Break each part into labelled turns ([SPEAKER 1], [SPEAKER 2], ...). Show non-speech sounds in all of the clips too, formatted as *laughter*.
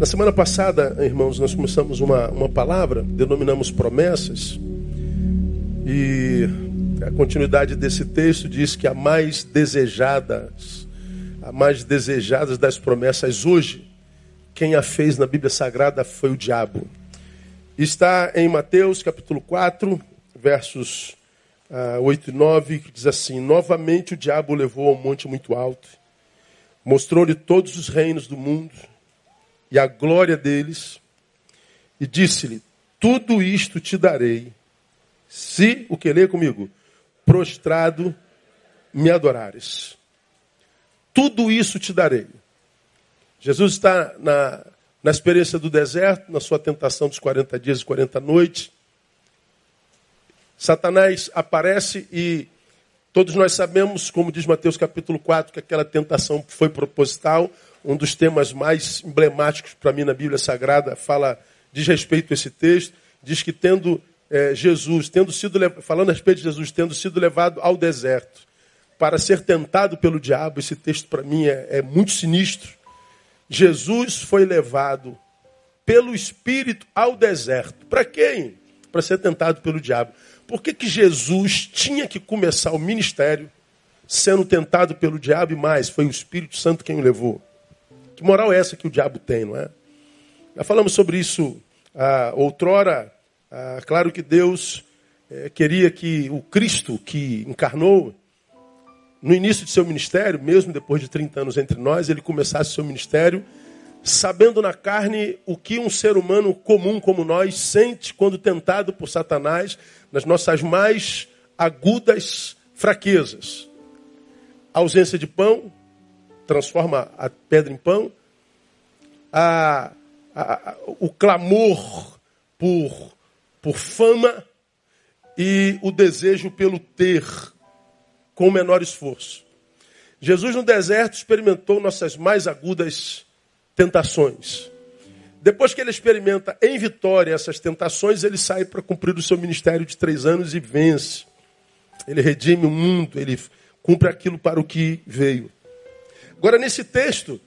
[SPEAKER 1] Na semana passada, irmãos, nós começamos uma, uma palavra, denominamos promessas, e a continuidade desse texto diz que a mais desejadas, a mais desejadas das promessas hoje, quem a fez na Bíblia Sagrada foi o diabo. Está em Mateus capítulo 4, versos ah, 8 e 9, que diz assim: Novamente o diabo levou a um monte muito alto, mostrou-lhe todos os reinos do mundo e a glória deles, e disse-lhe: Tudo isto te darei, se, o que lê comigo, prostrado me adorares. Tudo isso te darei. Jesus está na, na experiência do deserto, na sua tentação dos 40 dias e 40 noites. Satanás aparece e todos nós sabemos, como diz Mateus capítulo 4, que aquela tentação foi proposital, um dos temas mais emblemáticos para mim na Bíblia Sagrada, fala, diz respeito a esse texto, diz que tendo é, Jesus, tendo sido, falando a respeito de Jesus, tendo sido levado ao deserto para ser tentado pelo diabo, esse texto para mim é, é muito sinistro. Jesus foi levado pelo Espírito ao deserto. Para quem? Para ser tentado pelo diabo. Por que, que Jesus tinha que começar o ministério sendo tentado pelo diabo e mais? Foi o Espírito Santo quem o levou. Que moral é essa que o diabo tem, não é? Já falamos sobre isso ah, outrora. Ah, claro que Deus eh, queria que o Cristo que encarnou no início de seu ministério, mesmo depois de 30 anos entre nós, ele começasse seu ministério sabendo na carne o que um ser humano comum como nós sente quando tentado por Satanás nas nossas mais agudas fraquezas. Ausência de pão, transforma a pedra em pão, a, a, a, o clamor por, por fama e o desejo pelo ter com o menor esforço. Jesus no deserto experimentou nossas mais agudas tentações. Depois que ele experimenta em vitória essas tentações, ele sai para cumprir o seu ministério de três anos e vence. Ele redime o mundo, ele cumpre aquilo para o que veio. Agora, nesse texto,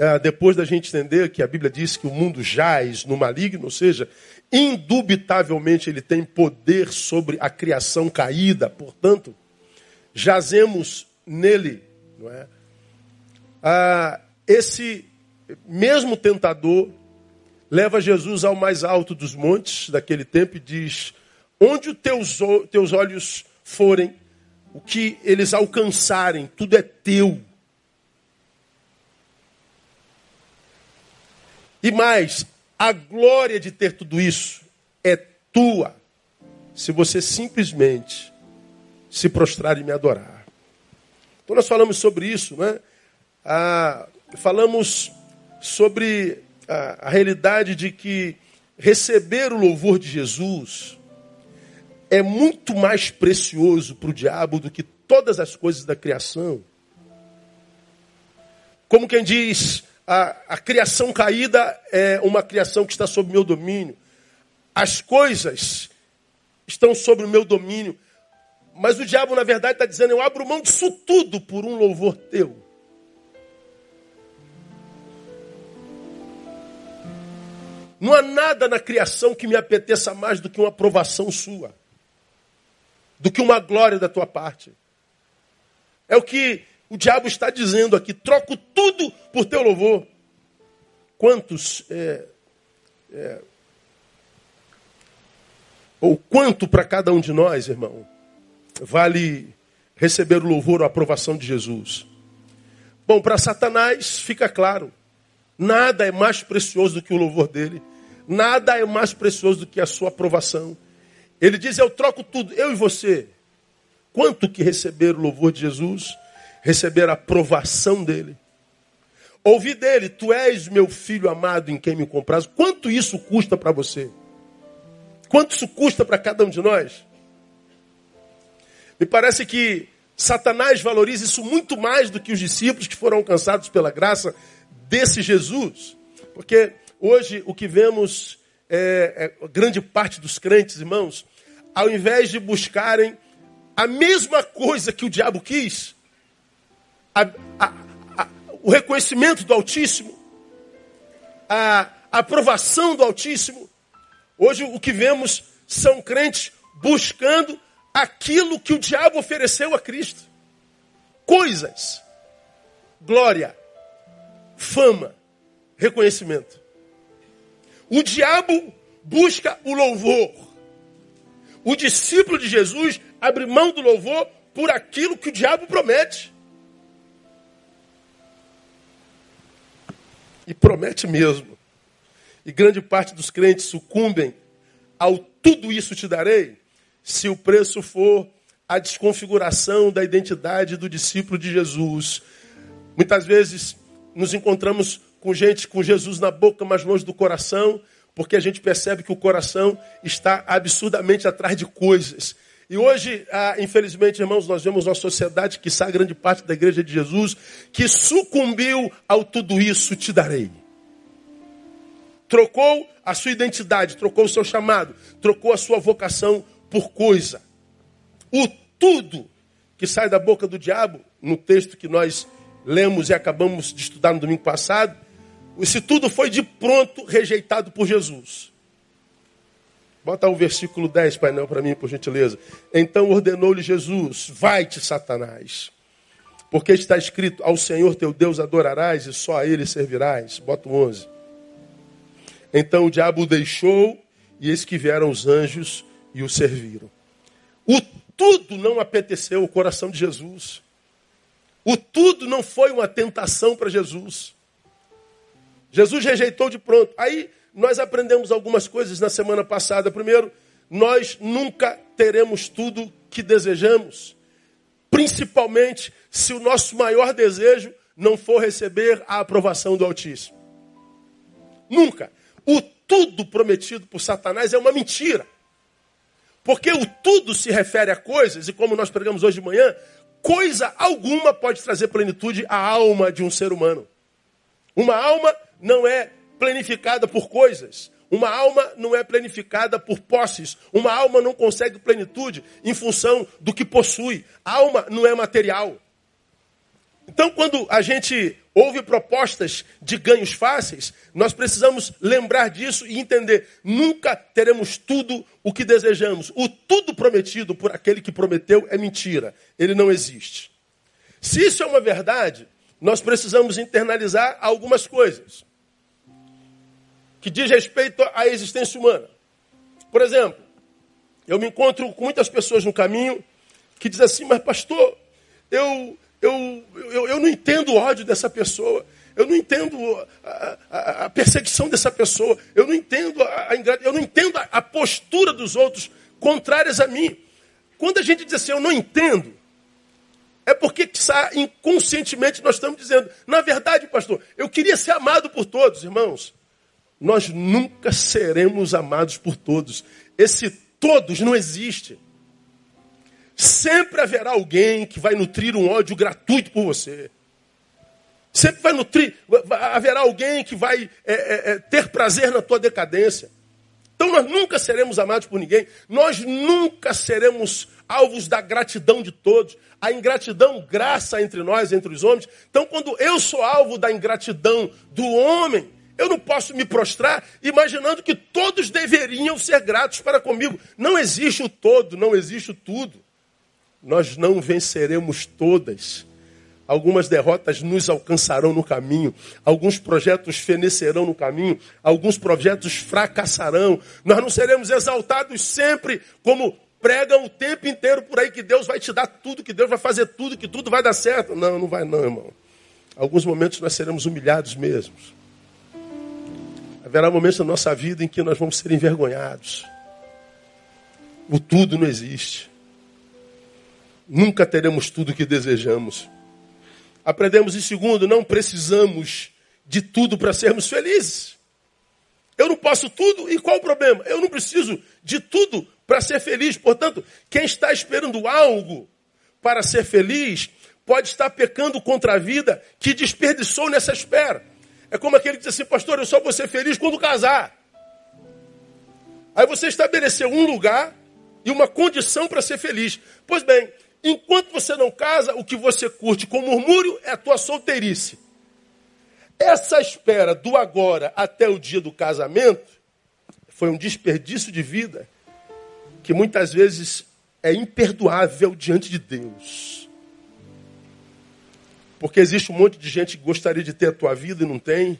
[SPEAKER 1] ah, depois da gente entender que a Bíblia diz que o mundo jaz no maligno, ou seja, indubitavelmente ele tem poder sobre a criação caída, portanto, jazemos nele, não é? Ah, esse mesmo tentador leva Jesus ao mais alto dos montes daquele tempo e diz: Onde os teus, teus olhos forem, o que eles alcançarem, tudo é teu. E mais, a glória de ter tudo isso é tua, se você simplesmente se prostrar e me adorar. Então nós falamos sobre isso, né? Ah, falamos sobre a, a realidade de que receber o louvor de Jesus é muito mais precioso para o diabo do que todas as coisas da criação. Como quem diz, a, a criação caída é uma criação que está sob meu domínio. As coisas estão sob o meu domínio. Mas o diabo, na verdade, está dizendo: eu abro mão disso tudo por um louvor teu. Não há nada na criação que me apeteça mais do que uma aprovação sua, do que uma glória da tua parte. É o que o diabo está dizendo aqui: troco tudo por teu louvor. Quantos. É, é, ou quanto para cada um de nós, irmão, vale receber o louvor ou a aprovação de Jesus? Bom, para Satanás fica claro: nada é mais precioso do que o louvor dele, nada é mais precioso do que a sua aprovação. Ele diz: Eu troco tudo, eu e você. Quanto que receber o louvor de Jesus? Receber a aprovação dele. Ouvir dele, tu és meu filho amado em quem me compras. Quanto isso custa para você? Quanto isso custa para cada um de nós? Me parece que Satanás valoriza isso muito mais do que os discípulos que foram alcançados pela graça desse Jesus. Porque hoje o que vemos é, é grande parte dos crentes, irmãos, ao invés de buscarem a mesma coisa que o diabo quis, a, a, a, o reconhecimento do Altíssimo, a aprovação do Altíssimo. Hoje o que vemos são crentes buscando aquilo que o diabo ofereceu a Cristo: coisas, glória, fama, reconhecimento. O diabo busca o louvor. O discípulo de Jesus abre mão do louvor por aquilo que o diabo promete. E promete mesmo. E grande parte dos crentes sucumbem ao tudo isso te darei, se o preço for a desconfiguração da identidade do discípulo de Jesus. Muitas vezes nos encontramos com gente com Jesus na boca, mas longe do coração, porque a gente percebe que o coração está absurdamente atrás de coisas. E hoje, ah, infelizmente, irmãos, nós vemos uma sociedade que está grande parte da igreja de Jesus, que sucumbiu ao tudo isso te darei. Trocou a sua identidade, trocou o seu chamado, trocou a sua vocação por coisa. O tudo que sai da boca do diabo, no texto que nós lemos e acabamos de estudar no domingo passado, esse tudo foi de pronto rejeitado por Jesus. Bota o versículo 10, painel, para mim, por gentileza. Então ordenou-lhe Jesus: Vai-te, Satanás. Porque está escrito: Ao Senhor teu Deus adorarás e só a ele servirás. Bota o 11. Então o diabo o deixou e eis que vieram os anjos e o serviram. O tudo não apeteceu o coração de Jesus. O tudo não foi uma tentação para Jesus. Jesus rejeitou de pronto. Aí nós aprendemos algumas coisas na semana passada. Primeiro, nós nunca teremos tudo que desejamos, principalmente se o nosso maior desejo não for receber a aprovação do Altíssimo. Nunca. O tudo prometido por Satanás é uma mentira. Porque o tudo se refere a coisas, e como nós pregamos hoje de manhã, coisa alguma pode trazer plenitude à alma de um ser humano. Uma alma não é planificada por coisas. Uma alma não é planificada por posses. Uma alma não consegue plenitude em função do que possui. Alma não é material. Então, quando a gente ouve propostas de ganhos fáceis, nós precisamos lembrar disso e entender: nunca teremos tudo o que desejamos. O tudo prometido por aquele que prometeu é mentira. Ele não existe. Se isso é uma verdade, nós precisamos internalizar algumas coisas que diz respeito à existência humana. Por exemplo, eu me encontro com muitas pessoas no caminho que dizem assim, mas pastor, eu, eu, eu, eu não entendo o ódio dessa pessoa, eu não entendo a, a, a perseguição dessa pessoa, eu não entendo a, a eu não entendo a, a postura dos outros contrárias a mim. Quando a gente diz assim, eu não entendo, é porque inconscientemente nós estamos dizendo, na verdade, pastor, eu queria ser amado por todos, irmãos nós nunca seremos amados por todos. Esse todos não existe. Sempre haverá alguém que vai nutrir um ódio gratuito por você. Sempre vai nutrir, haverá alguém que vai é, é, é, ter prazer na tua decadência. Então nós nunca seremos amados por ninguém. Nós nunca seremos alvos da gratidão de todos. A ingratidão graça entre nós, entre os homens. Então quando eu sou alvo da ingratidão do homem, eu não posso me prostrar imaginando que todos deveriam ser gratos para comigo. Não existe o todo, não existe o tudo. Nós não venceremos todas. Algumas derrotas nos alcançarão no caminho, alguns projetos fenecerão no caminho, alguns projetos fracassarão. Nós não seremos exaltados sempre como pregam o tempo inteiro por aí que Deus vai te dar tudo, que Deus vai fazer tudo, que tudo vai dar certo. Não, não vai não, irmão. Alguns momentos nós seremos humilhados mesmos. Haverá momentos na nossa vida em que nós vamos ser envergonhados. O tudo não existe. Nunca teremos tudo que desejamos. Aprendemos em segundo, não precisamos de tudo para sermos felizes. Eu não posso tudo, e qual o problema? Eu não preciso de tudo para ser feliz. Portanto, quem está esperando algo para ser feliz pode estar pecando contra a vida que desperdiçou nessa espera. É como aquele que diz assim, pastor, eu só vou ser feliz quando casar. Aí você estabeleceu um lugar e uma condição para ser feliz. Pois bem, enquanto você não casa, o que você curte com murmúrio é a tua solteirice. Essa espera do agora até o dia do casamento foi um desperdício de vida que muitas vezes é imperdoável diante de Deus. Porque existe um monte de gente que gostaria de ter a tua vida e não tem.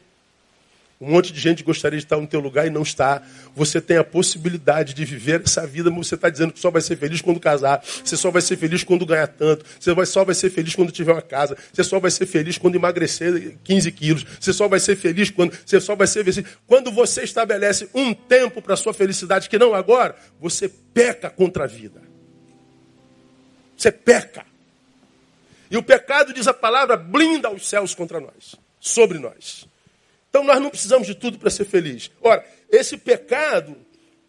[SPEAKER 1] Um monte de gente gostaria de estar no teu lugar e não está. Você tem a possibilidade de viver essa vida, mas você está dizendo que só vai ser feliz quando casar. Você só vai ser feliz quando ganhar tanto. Você só vai ser feliz quando tiver uma casa. Você só vai ser feliz quando emagrecer 15 quilos. Você só vai ser feliz quando. Você só vai ser feliz. Quando você estabelece um tempo para sua felicidade que não agora, você peca contra a vida. Você peca. E o pecado, diz a palavra, blinda os céus contra nós, sobre nós. Então nós não precisamos de tudo para ser feliz. Ora, esse pecado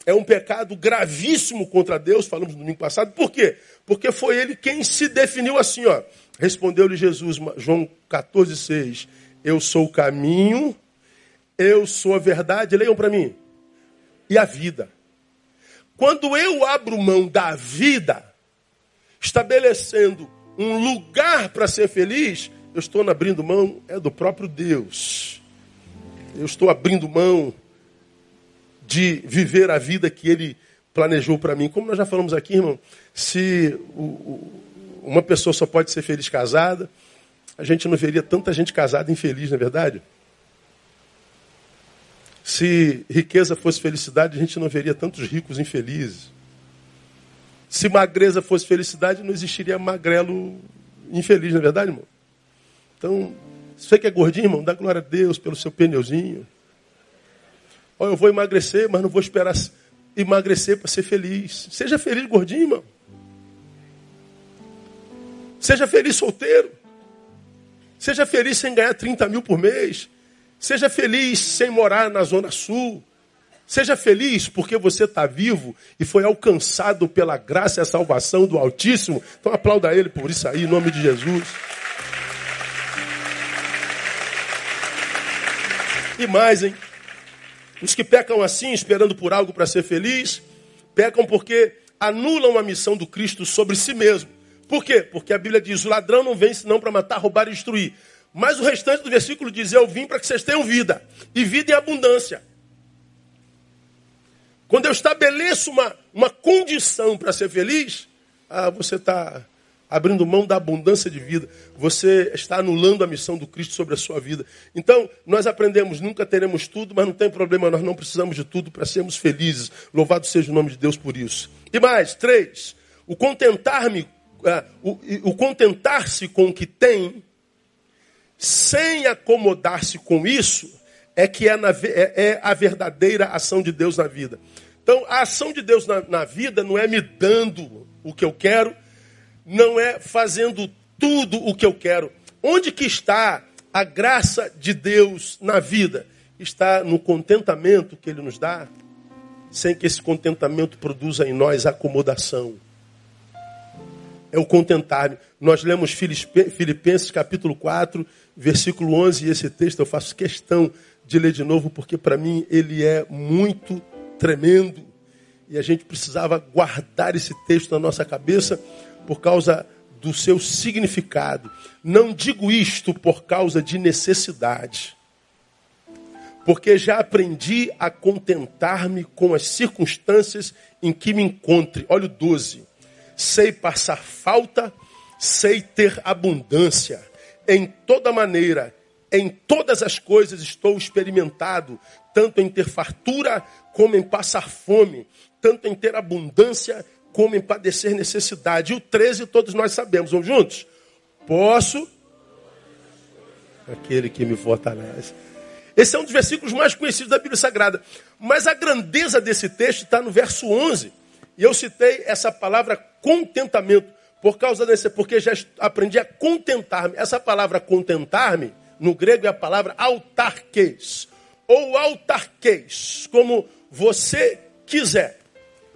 [SPEAKER 1] é um pecado gravíssimo contra Deus, falamos no domingo passado. Por quê? Porque foi ele quem se definiu assim, ó. Respondeu-lhe Jesus, João 14, 6. Eu sou o caminho, eu sou a verdade, leiam para mim. E a vida. Quando eu abro mão da vida, estabelecendo um lugar para ser feliz, eu estou abrindo mão é do próprio Deus eu estou abrindo mão de viver a vida que Ele planejou para mim. Como nós já falamos aqui, irmão, se o, o, uma pessoa só pode ser feliz casada, a gente não veria tanta gente casada infeliz, não é verdade? Se riqueza fosse felicidade, a gente não veria tantos ricos infelizes. Se magreza fosse felicidade, não existiria magrelo infeliz, não é verdade, irmão? Então, você que é gordinho, irmão, dá glória a Deus pelo seu pneuzinho. Olha, eu vou emagrecer, mas não vou esperar emagrecer para ser feliz. Seja feliz, gordinho, irmão. Seja feliz solteiro. Seja feliz sem ganhar 30 mil por mês. Seja feliz sem morar na Zona Sul. Seja feliz porque você está vivo e foi alcançado pela graça e a salvação do Altíssimo. Então aplauda ele por isso aí, em nome de Jesus. E mais, hein? Os que pecam assim, esperando por algo para ser feliz, pecam porque anulam a missão do Cristo sobre si mesmo. Por quê? Porque a Bíblia diz: o ladrão não vem senão para matar, roubar e destruir. Mas o restante do versículo diz: Eu vim para que vocês tenham vida, e vida em abundância. Quando eu estabeleço uma, uma condição para ser feliz, ah, você está abrindo mão da abundância de vida. Você está anulando a missão do Cristo sobre a sua vida. Então, nós aprendemos, nunca teremos tudo, mas não tem problema, nós não precisamos de tudo para sermos felizes. Louvado seja o nome de Deus por isso. E mais, três, o contentar-me, uh, o, o contentar-se com o que tem, sem acomodar-se com isso, é que é, na, é, é, a verdadeira ação de Deus na vida. Então, a ação de Deus na, na vida não é me dando o que eu quero, não é fazendo tudo o que eu quero. Onde que está a graça de Deus na vida? Está no contentamento que Ele nos dá, sem que esse contentamento produza em nós acomodação. É o contentar. Nós lemos Filipenses capítulo 4, versículo 11, e esse texto eu faço questão de ler de novo, porque para mim ele é muito tremendo. E a gente precisava guardar esse texto na nossa cabeça, por causa do seu significado. Não digo isto por causa de necessidade, porque já aprendi a contentar-me com as circunstâncias em que me encontre. Olha o 12. Sei passar falta, sei ter abundância. Em toda maneira, em todas as coisas estou experimentado, tanto em ter fartura como em passar fome, tanto em ter abundância como em padecer necessidade. E o 13 todos nós sabemos. Vamos juntos? Posso. Aquele que me fortalece. Esse é um dos versículos mais conhecidos da Bíblia Sagrada. Mas a grandeza desse texto está no verso 11. E eu citei essa palavra contentamento por causa desse, porque já aprendi a contentar-me. Essa palavra contentar-me, no grego é a palavra autarques, ou autarques, como você quiser.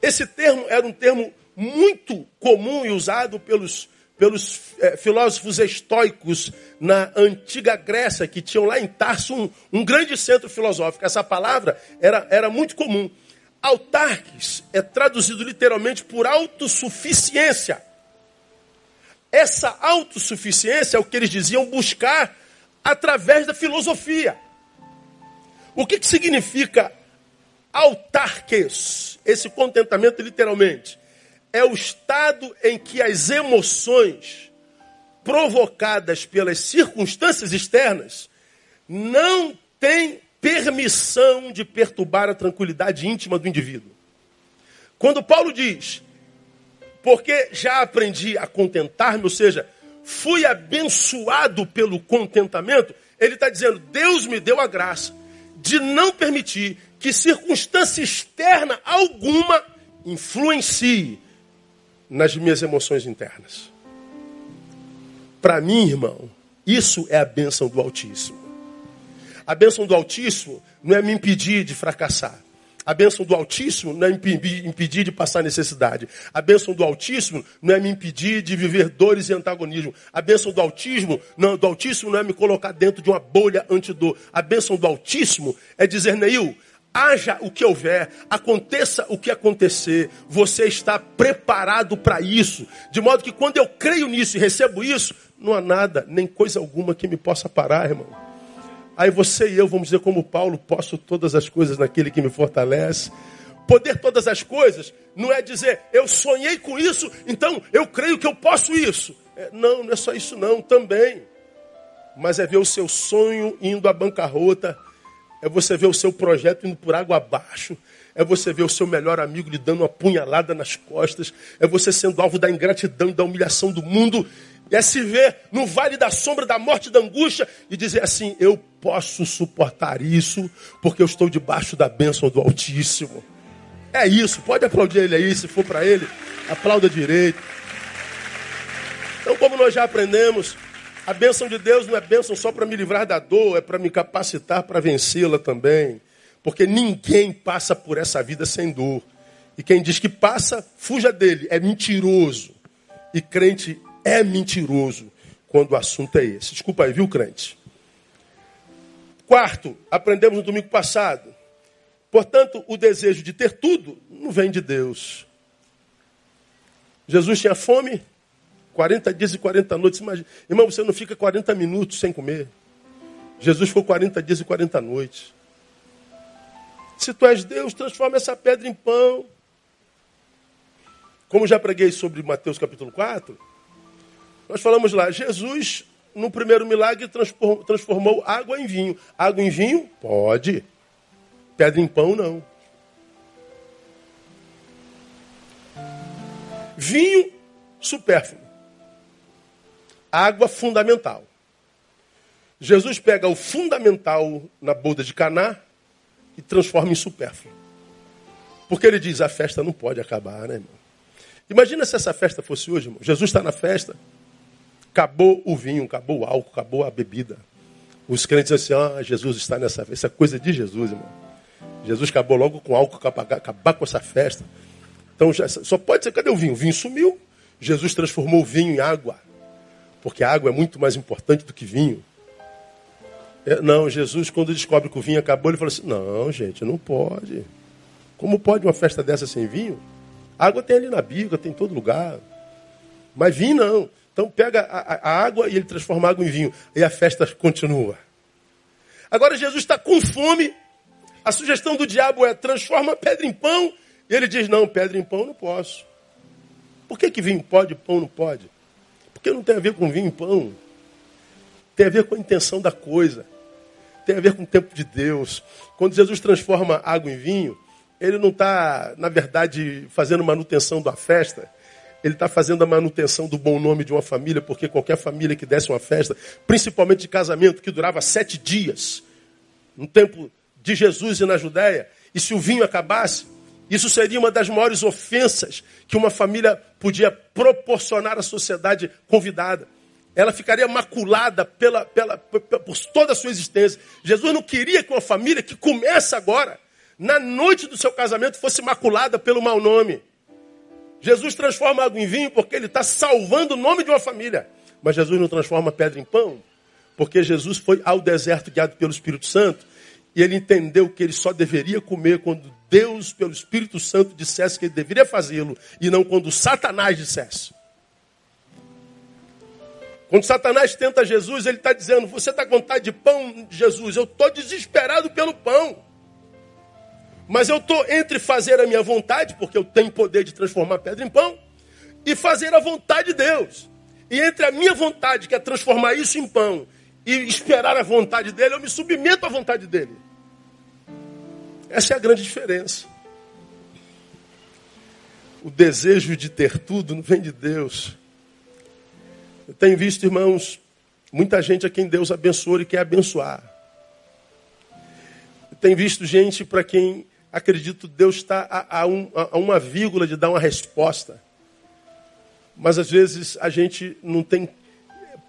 [SPEAKER 1] Esse termo era um termo muito comum e usado pelos, pelos é, filósofos estoicos na antiga Grécia, que tinham lá em Tarso um, um grande centro filosófico. Essa palavra era, era muito comum. Autarques é traduzido literalmente por autossuficiência. Essa autossuficiência é o que eles diziam buscar através da filosofia. O que, que significa autarques? Esse contentamento, literalmente, é o estado em que as emoções provocadas pelas circunstâncias externas não têm permissão de perturbar a tranquilidade íntima do indivíduo. Quando Paulo diz, porque já aprendi a contentar-me, ou seja, fui abençoado pelo contentamento, ele está dizendo, Deus me deu a graça de não permitir que circunstância externa alguma influencie nas minhas emoções internas. Para mim, irmão, isso é a bênção do Altíssimo. A bênção do Altíssimo não é me impedir de fracassar. A bênção do Altíssimo não é me impedir de passar necessidade. A bênção do Altíssimo não é me impedir de viver dores e antagonismo. A bênção do Altíssimo não, do Altíssimo não é me colocar dentro de uma bolha antidor. A bênção do Altíssimo é dizer, Neil, haja o que houver, aconteça o que acontecer, você está preparado para isso. De modo que quando eu creio nisso e recebo isso, não há nada, nem coisa alguma que me possa parar, irmão. Aí você e eu vamos dizer como Paulo, posso todas as coisas naquele que me fortalece. Poder todas as coisas não é dizer eu sonhei com isso, então eu creio que eu posso isso. É, não, não é só isso não, também. Mas é ver o seu sonho indo à bancarrota é você ver o seu projeto indo por água abaixo. É você ver o seu melhor amigo lhe dando uma punhalada nas costas. É você sendo alvo da ingratidão e da humilhação do mundo. É se ver no vale da sombra da morte da angústia e dizer assim: Eu posso suportar isso, porque eu estou debaixo da bênção do Altíssimo. É isso, pode aplaudir ele aí, se for para ele, aplauda direito. Então, como nós já aprendemos, a bênção de Deus não é bênção só para me livrar da dor, é para me capacitar para vencê-la também. Porque ninguém passa por essa vida sem dor. E quem diz que passa, fuja dele. É mentiroso. E crente é mentiroso quando o assunto é esse. Desculpa aí, viu, crente? Quarto, aprendemos no domingo passado. Portanto, o desejo de ter tudo não vem de Deus. Jesus tinha fome, 40 dias e 40 noites. Imagina. Irmão, você não fica 40 minutos sem comer. Jesus ficou 40 dias e 40 noites. Se tu és Deus, transforma essa pedra em pão. Como já preguei sobre Mateus capítulo 4, nós falamos lá, Jesus, no primeiro milagre, transformou água em vinho. Água em vinho? Pode. Pedra em pão, não. Vinho supérfluo água fundamental. Jesus pega o fundamental na boda de Caná e transforma em supérfluo. Porque ele diz, a festa não pode acabar, né, irmão? Imagina se essa festa fosse hoje, irmão. Jesus está na festa, acabou o vinho, acabou o álcool, acabou a bebida. Os crentes assim, ah, Jesus está nessa festa. Isso é coisa de Jesus, irmão. Jesus acabou logo com álcool, acabar, com essa festa. Então já, só pode ser, cadê o vinho? O vinho sumiu. Jesus transformou o vinho em água porque a água é muito mais importante do que vinho. É, não, Jesus, quando descobre que o vinho acabou, ele fala assim: não, gente, não pode. Como pode uma festa dessa sem vinho? Água tem ali na biga, tem em todo lugar. Mas vinho não. Então pega a, a água e ele transforma a água em vinho. E a festa continua. Agora Jesus está com fome. A sugestão do diabo é transforma pedra em pão. E ele diz: não, pedra em pão não posso. Por que, que vinho pode e pão não pode? Porque não tem a ver com vinho e pão. Tem a ver com a intenção da coisa. Tem a ver com o tempo de Deus. Quando Jesus transforma água em vinho, ele não está, na verdade, fazendo manutenção da festa. Ele está fazendo a manutenção do bom nome de uma família, porque qualquer família que desse uma festa, principalmente de casamento, que durava sete dias, no tempo de Jesus e na Judéia, e se o vinho acabasse, isso seria uma das maiores ofensas que uma família podia proporcionar à sociedade convidada. Ela ficaria maculada pela, pela, por toda a sua existência. Jesus não queria que uma família que começa agora, na noite do seu casamento, fosse maculada pelo mau nome. Jesus transforma água em vinho porque ele está salvando o nome de uma família. Mas Jesus não transforma pedra em pão, porque Jesus foi ao deserto guiado pelo Espírito Santo e ele entendeu que ele só deveria comer quando Deus, pelo Espírito Santo, dissesse que ele deveria fazê-lo, e não quando Satanás dissesse. Quando Satanás tenta Jesus, ele está dizendo: Você está com vontade de pão, Jesus? Eu estou desesperado pelo pão. Mas eu estou entre fazer a minha vontade, porque eu tenho poder de transformar pedra em pão, e fazer a vontade de Deus. E entre a minha vontade, que é transformar isso em pão, e esperar a vontade dele, eu me submeto à vontade dele. Essa é a grande diferença. O desejo de ter tudo não vem de Deus. Eu tenho visto, irmãos, muita gente a quem Deus abençoou e quer abençoar. Eu tenho visto gente para quem acredito Deus está a, a, um, a uma vírgula de dar uma resposta. Mas às vezes a gente não tem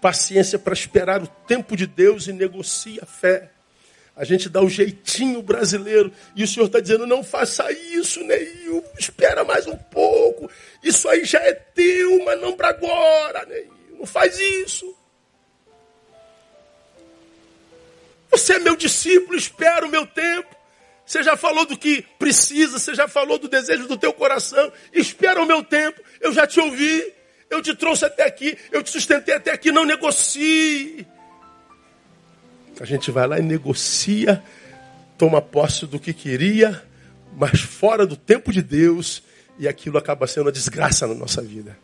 [SPEAKER 1] paciência para esperar o tempo de Deus e negocia a fé. A gente dá o jeitinho brasileiro. E o Senhor está dizendo: não faça isso, Neil. Espera mais um pouco. Isso aí já é teu, mas não para agora, Neil. Não faz isso. Você é meu discípulo, espera o meu tempo. Você já falou do que precisa, você já falou do desejo do teu coração. Espera o meu tempo, eu já te ouvi, eu te trouxe até aqui, eu te sustentei até aqui, não negocie. A gente vai lá e negocia, toma posse do que queria, mas fora do tempo de Deus, e aquilo acaba sendo uma desgraça na nossa vida.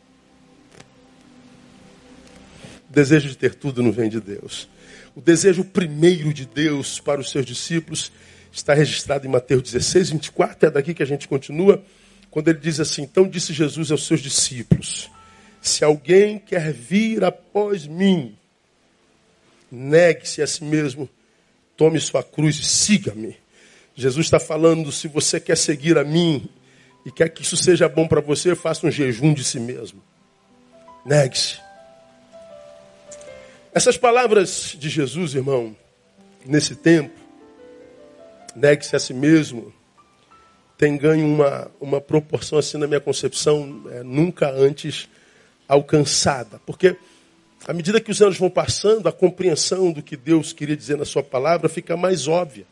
[SPEAKER 1] O desejo de ter tudo não vem de Deus. O desejo primeiro de Deus para os seus discípulos está registrado em Mateus 16, 24, é daqui que a gente continua, quando ele diz assim: Então disse Jesus aos seus discípulos: Se alguém quer vir após mim, negue-se a si mesmo, tome sua cruz e siga-me. Jesus está falando: se você quer seguir a mim e quer que isso seja bom para você, faça um jejum de si mesmo. Negue-se. Essas palavras de Jesus, irmão, nesse tempo, negue-se a si mesmo, tem ganho uma, uma proporção assim na minha concepção é, nunca antes alcançada. Porque à medida que os anos vão passando, a compreensão do que Deus queria dizer na sua palavra fica mais óbvia.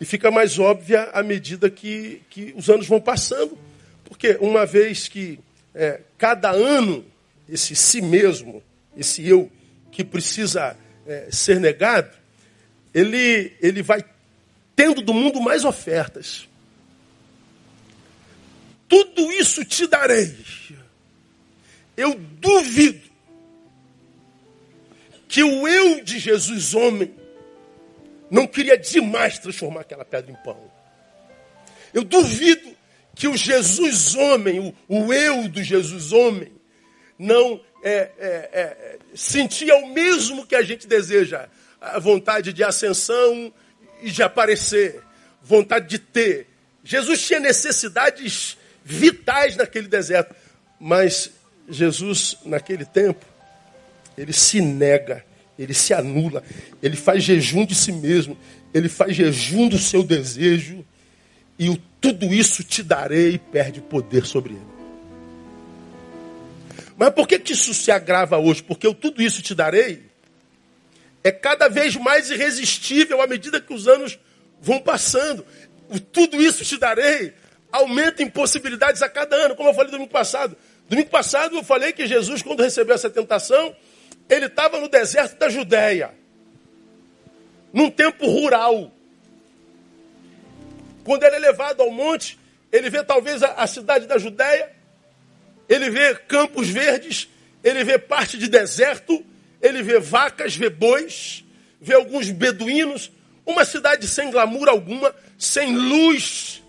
[SPEAKER 1] E fica mais óbvia à medida que, que os anos vão passando. Porque uma vez que é, cada ano, esse si mesmo, esse eu que precisa é, ser negado, ele, ele vai tendo do mundo mais ofertas. Tudo isso te darei. Eu duvido que o eu de Jesus, homem, não queria demais transformar aquela pedra em pão. Eu duvido que o Jesus, homem, o, o eu do Jesus, homem, não é, é, é, sentia o mesmo que a gente deseja, a vontade de ascensão, e de aparecer, vontade de ter. Jesus tinha necessidades vitais naquele deserto, mas Jesus, naquele tempo, ele se nega, ele se anula, ele faz jejum de si mesmo, ele faz jejum do seu desejo, e o tudo isso te darei e perde poder sobre ele. Mas por que, que isso se agrava hoje? Porque o tudo isso te darei é cada vez mais irresistível à medida que os anos vão passando. Tudo isso te darei aumenta em possibilidades a cada ano, como eu falei domingo passado. Domingo passado eu falei que Jesus, quando recebeu essa tentação, ele estava no deserto da Judéia, num tempo rural. Quando ele é levado ao monte, ele vê talvez a, a cidade da Judéia, ele vê campos verdes, ele vê parte de deserto, ele vê vacas, vê bois, vê alguns beduínos, uma cidade sem glamour alguma, sem luz,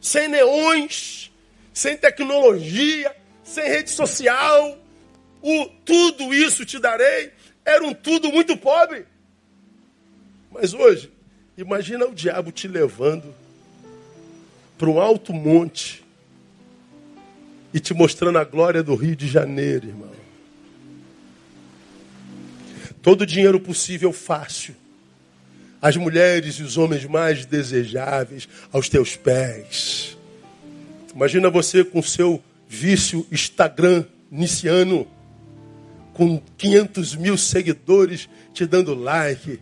[SPEAKER 1] sem neões, sem tecnologia, sem rede social. O tudo isso te darei era um tudo muito pobre. Mas hoje, imagina o diabo te levando para um alto monte e te mostrando a glória do Rio de Janeiro, irmão. Todo o dinheiro possível fácil. As mulheres e os homens mais desejáveis aos teus pés. Imagina você com seu vício Instagram niciano, com 500 mil seguidores te dando like,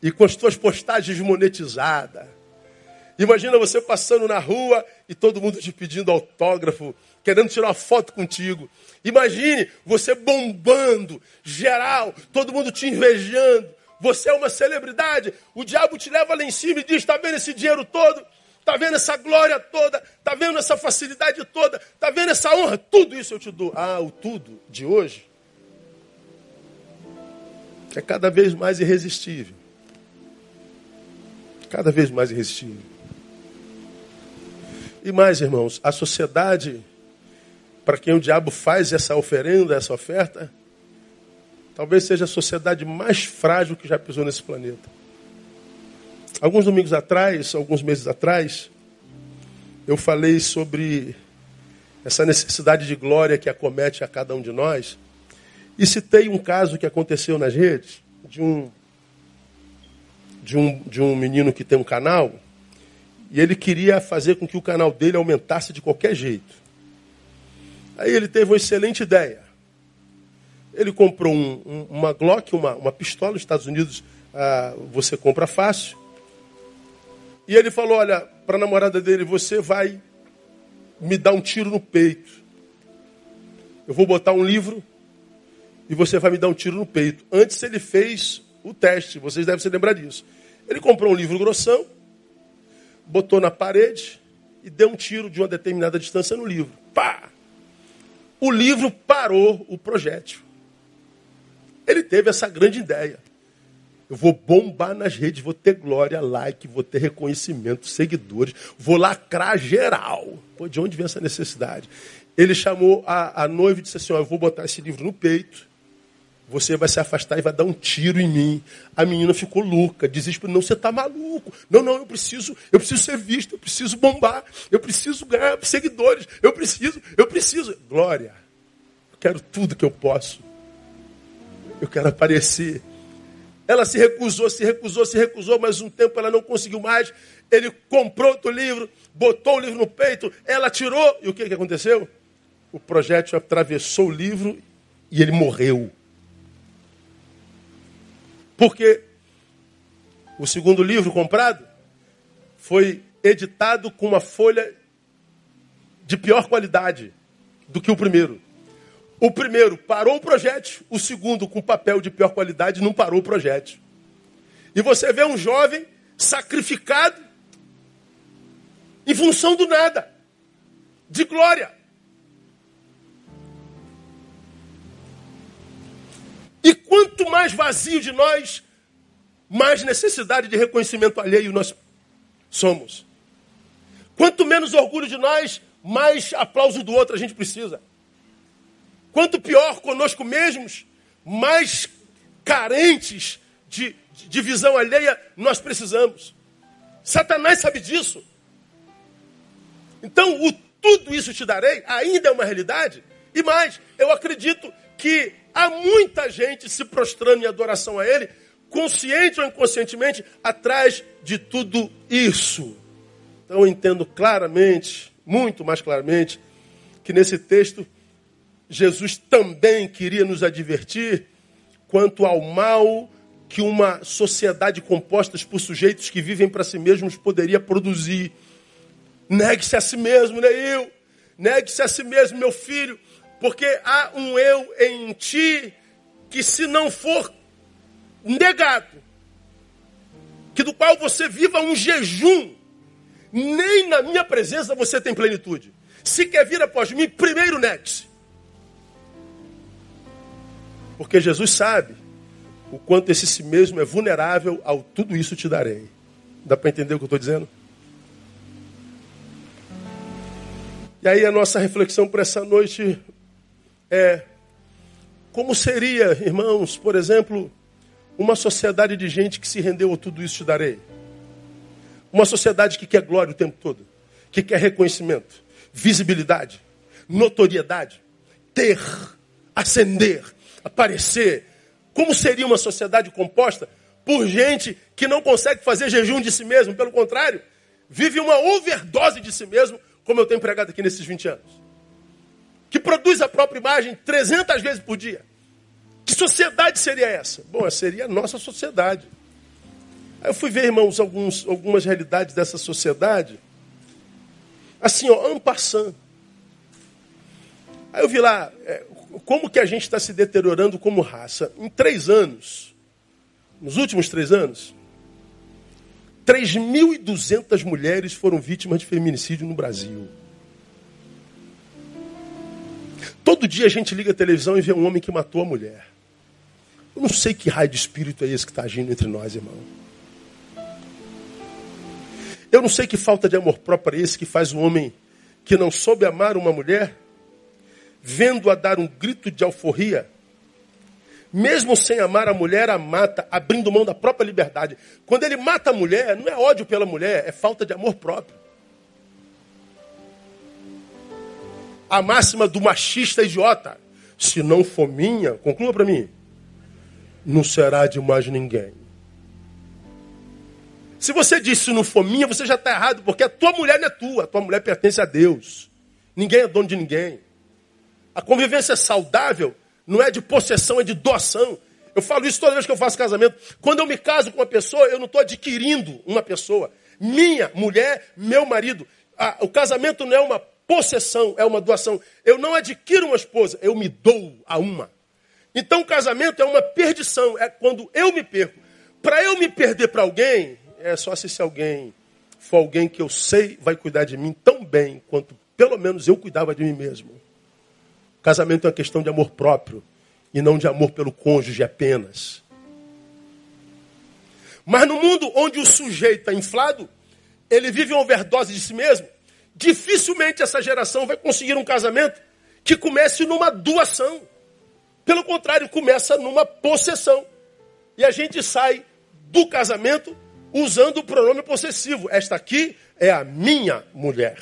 [SPEAKER 1] e com as tuas postagens monetizadas, Imagina você passando na rua e todo mundo te pedindo autógrafo, querendo tirar uma foto contigo. Imagine você bombando, geral, todo mundo te invejando. Você é uma celebridade. O diabo te leva lá em cima e diz: está vendo esse dinheiro todo? Está vendo essa glória toda? Está vendo essa facilidade toda? Está vendo essa honra? Tudo isso eu te dou. Ah, o tudo de hoje é cada vez mais irresistível. Cada vez mais irresistível. E mais, irmãos, a sociedade para quem o diabo faz essa oferenda, essa oferta, talvez seja a sociedade mais frágil que já pisou nesse planeta. Alguns domingos atrás, alguns meses atrás, eu falei sobre essa necessidade de glória que acomete a cada um de nós. E citei um caso que aconteceu nas redes de um de um, de um menino que tem um canal e ele queria fazer com que o canal dele aumentasse de qualquer jeito. Aí ele teve uma excelente ideia. Ele comprou um, um, uma Glock, uma, uma pistola. Nos Estados Unidos ah, você compra fácil. E ele falou: Olha, para a namorada dele, você vai me dar um tiro no peito. Eu vou botar um livro e você vai me dar um tiro no peito. Antes ele fez o teste, vocês devem se lembrar disso. Ele comprou um livro grossão, botou na parede e deu um tiro de uma determinada distância no livro. Pá! o livro parou o projétil. Ele teve essa grande ideia. Eu vou bombar nas redes, vou ter glória, like, vou ter reconhecimento, seguidores, vou lacrar geral. Pô, de onde vem essa necessidade? Ele chamou a, a noiva e disse assim: ó, Eu vou botar esse livro no peito, você vai se afastar e vai dar um tiro em mim. A menina ficou louca, desesperada. Não, você está maluco. Não, não, eu preciso, eu preciso ser visto, eu preciso bombar, eu preciso ganhar seguidores, eu preciso, eu preciso. Glória, eu quero tudo que eu posso. Eu quero aparecer. Ela se recusou, se recusou, se recusou, mas um tempo ela não conseguiu mais. Ele comprou outro livro, botou o livro no peito, ela tirou. E o que, que aconteceu? O projétil atravessou o livro e ele morreu. Porque o segundo livro comprado foi editado com uma folha de pior qualidade do que o primeiro. O primeiro parou o projétil, o segundo, com papel de pior qualidade, não parou o projétil. E você vê um jovem sacrificado em função do nada, de glória. E quanto mais vazio de nós, mais necessidade de reconhecimento alheio nós somos. Quanto menos orgulho de nós, mais aplauso do outro a gente precisa. Quanto pior conosco mesmos, mais carentes de, de visão alheia nós precisamos. Satanás sabe disso. Então, o tudo isso te darei ainda é uma realidade. E mais, eu acredito que há muita gente se prostrando em adoração a Ele, consciente ou inconscientemente, atrás de tudo isso. Então eu entendo claramente, muito mais claramente, que nesse texto Jesus também queria nos advertir quanto ao mal que uma sociedade composta por sujeitos que vivem para si mesmos poderia produzir. Negue-se a si mesmo, né? Eu. Negue-se a si mesmo, meu filho. Porque há um eu em ti que, se não for negado, que do qual você viva um jejum, nem na minha presença você tem plenitude. Se quer vir após mim, primeiro negue-se. Porque Jesus sabe o quanto esse si mesmo é vulnerável ao tudo isso te darei. Dá para entender o que eu estou dizendo? E aí a nossa reflexão para essa noite é como seria, irmãos, por exemplo, uma sociedade de gente que se rendeu a tudo isso te darei. Uma sociedade que quer glória o tempo todo, que quer reconhecimento, visibilidade, notoriedade, ter, ascender, aparecer. Como seria uma sociedade composta por gente que não consegue fazer jejum de si mesmo, pelo contrário, vive uma overdose de si mesmo, como eu tenho pregado aqui nesses 20 anos que produz a própria imagem 300 vezes por dia. Que sociedade seria essa? Bom, seria a nossa sociedade. Aí eu fui ver, irmãos, alguns, algumas realidades dessa sociedade. Assim, ó, en passant. Aí eu vi lá, é, como que a gente está se deteriorando como raça. Em três anos, nos últimos três anos, 3.200 mulheres foram vítimas de feminicídio no Brasil. Todo dia a gente liga a televisão e vê um homem que matou a mulher. Eu não sei que raio de espírito é esse que está agindo entre nós, irmão. Eu não sei que falta de amor próprio é esse que faz um homem que não soube amar uma mulher, vendo-a dar um grito de alforria, mesmo sem amar a mulher, a mata, abrindo mão da própria liberdade. Quando ele mata a mulher, não é ódio pela mulher, é falta de amor próprio. A máxima do machista idiota. Se não for minha, conclua para mim, não será de mais ninguém. Se você disse se não for minha, você já está errado, porque a tua mulher não é tua, a tua mulher pertence a Deus. Ninguém é dono de ninguém. A convivência saudável não é de possessão, é de doação. Eu falo isso toda vez que eu faço casamento. Quando eu me caso com uma pessoa, eu não estou adquirindo uma pessoa. Minha mulher, meu marido. O casamento não é uma possessão, é uma doação. Eu não adquiro uma esposa, eu me dou a uma. Então o casamento é uma perdição, é quando eu me perco. Para eu me perder para alguém, é só se esse alguém for alguém que eu sei vai cuidar de mim tão bem quanto pelo menos eu cuidava de mim mesmo. Casamento é uma questão de amor próprio e não de amor pelo cônjuge apenas. Mas no mundo onde o sujeito está inflado, ele vive uma overdose de si mesmo, dificilmente essa geração vai conseguir um casamento que comece numa doação. Pelo contrário, começa numa possessão. E a gente sai do casamento usando o pronome possessivo. Esta aqui é a minha mulher.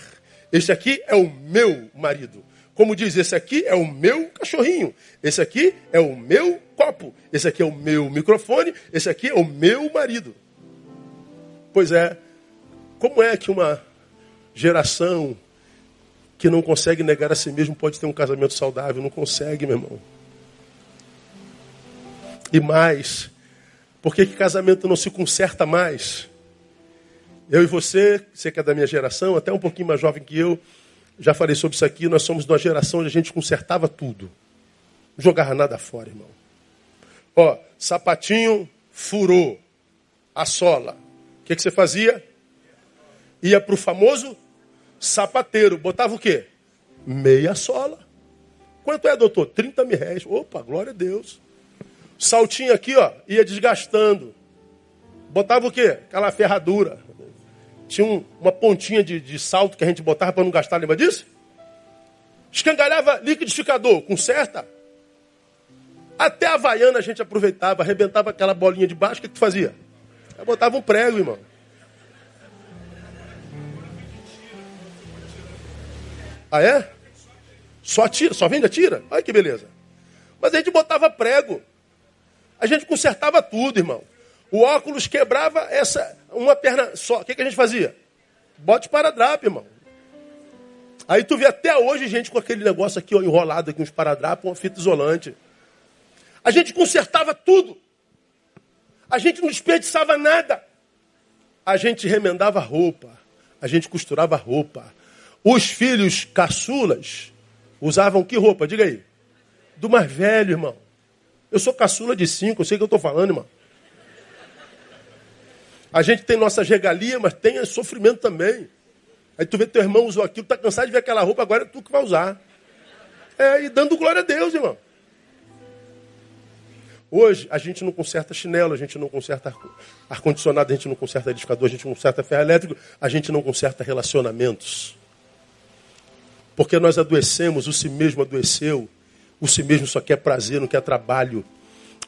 [SPEAKER 1] Este aqui é o meu marido. Como diz, esse aqui é o meu cachorrinho, esse aqui é o meu copo, esse aqui é o meu microfone, esse aqui é o meu marido. Pois é, como é que uma geração que não consegue negar a si mesmo pode ter um casamento saudável? Não consegue, meu irmão. E mais, por que, que casamento não se conserta mais? Eu e você, você que é da minha geração, até um pouquinho mais jovem que eu, já falei sobre isso aqui, nós somos de uma geração onde a gente consertava tudo. Não jogava nada fora, irmão. Ó, sapatinho furou a sola. O que, que você fazia? Ia para o famoso sapateiro. Botava o quê? Meia sola. Quanto é, doutor? 30 mil reais. Opa, glória a Deus. Saltinho aqui, ó, ia desgastando. Botava o quê? Aquela ferradura tinha um, uma pontinha de, de, salto que a gente botava para não gastar, lembra disso? Escangalhava liquidificador, conserta. Até a vaiana a gente aproveitava, arrebentava aquela bolinha de baixo, o que, que tu fazia? Eu botava um prego, irmão. Ah, é? Só tira, só vende a tira? Olha que beleza. Mas a gente botava prego. A gente consertava tudo, irmão. O óculos quebrava essa uma perna só. O que, que a gente fazia? Bote paradrapo, irmão. Aí tu vê até hoje gente com aquele negócio aqui ó, enrolado aqui, uns paradrapos, uma fita isolante. A gente consertava tudo. A gente não desperdiçava nada. A gente remendava roupa. A gente costurava roupa. Os filhos caçulas usavam que roupa? Diga aí. Do mais velho, irmão. Eu sou caçula de cinco, eu sei o que eu estou falando, irmão. A gente tem nossas regalias, mas tem sofrimento também. Aí tu vê teu irmão usou aquilo, tá cansado de ver aquela roupa, agora é tu que vai usar. É, e dando glória a Deus, irmão. Hoje a gente não conserta chinelo, a gente não conserta ar-condicionado, a gente não conserta edificador, a gente não conserta ferro elétrico, a gente não conserta relacionamentos. Porque nós adoecemos, o si mesmo adoeceu, o si mesmo só quer prazer, não quer trabalho.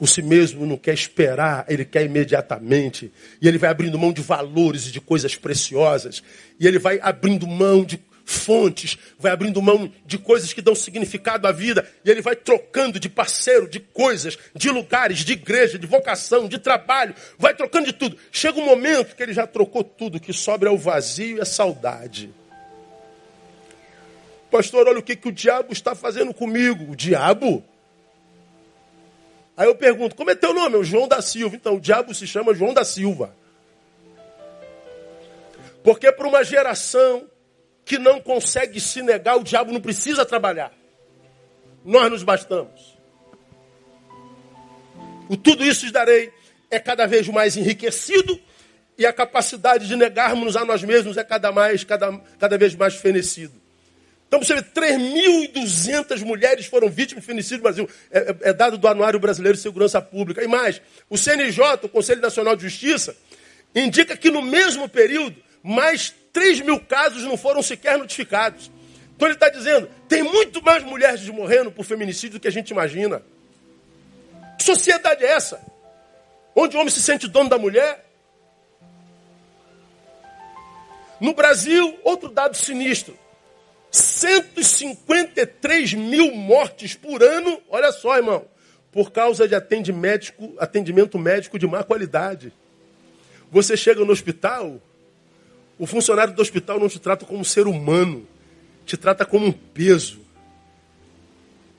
[SPEAKER 1] O si mesmo não quer esperar, ele quer imediatamente. E ele vai abrindo mão de valores e de coisas preciosas. E ele vai abrindo mão de fontes, vai abrindo mão de coisas que dão significado à vida. E ele vai trocando de parceiro, de coisas, de lugares, de igreja, de vocação, de trabalho. Vai trocando de tudo. Chega um momento que ele já trocou tudo, que sobra é o vazio e a saudade. Pastor, olha o que, que o diabo está fazendo comigo. O diabo? Aí eu pergunto, como é teu nome? O João da Silva. Então, o diabo se chama João da Silva. Porque para uma geração que não consegue se negar, o diabo não precisa trabalhar. Nós nos bastamos. O tudo isso lhes darei é cada vez mais enriquecido e a capacidade de negarmos a nós mesmos é cada, mais, cada, cada vez mais fenecido. Então você vê, 3.200 mulheres foram vítimas de feminicídio no Brasil. É, é, é, dado do Anuário Brasileiro de Segurança Pública. E mais, o CNJ, o Conselho Nacional de Justiça, indica que no mesmo período, mais 3 mil casos não foram sequer notificados. Então ele está dizendo, tem muito mais mulheres morrendo por feminicídio do que a gente imagina. Que sociedade é essa? Onde o homem se sente dono da mulher? No Brasil, outro dado sinistro. 153 mil mortes por ano, olha só, irmão, por causa de atendimento, médico de má qualidade. Você chega no hospital, o funcionário do hospital não te trata como um ser humano, te trata como um peso.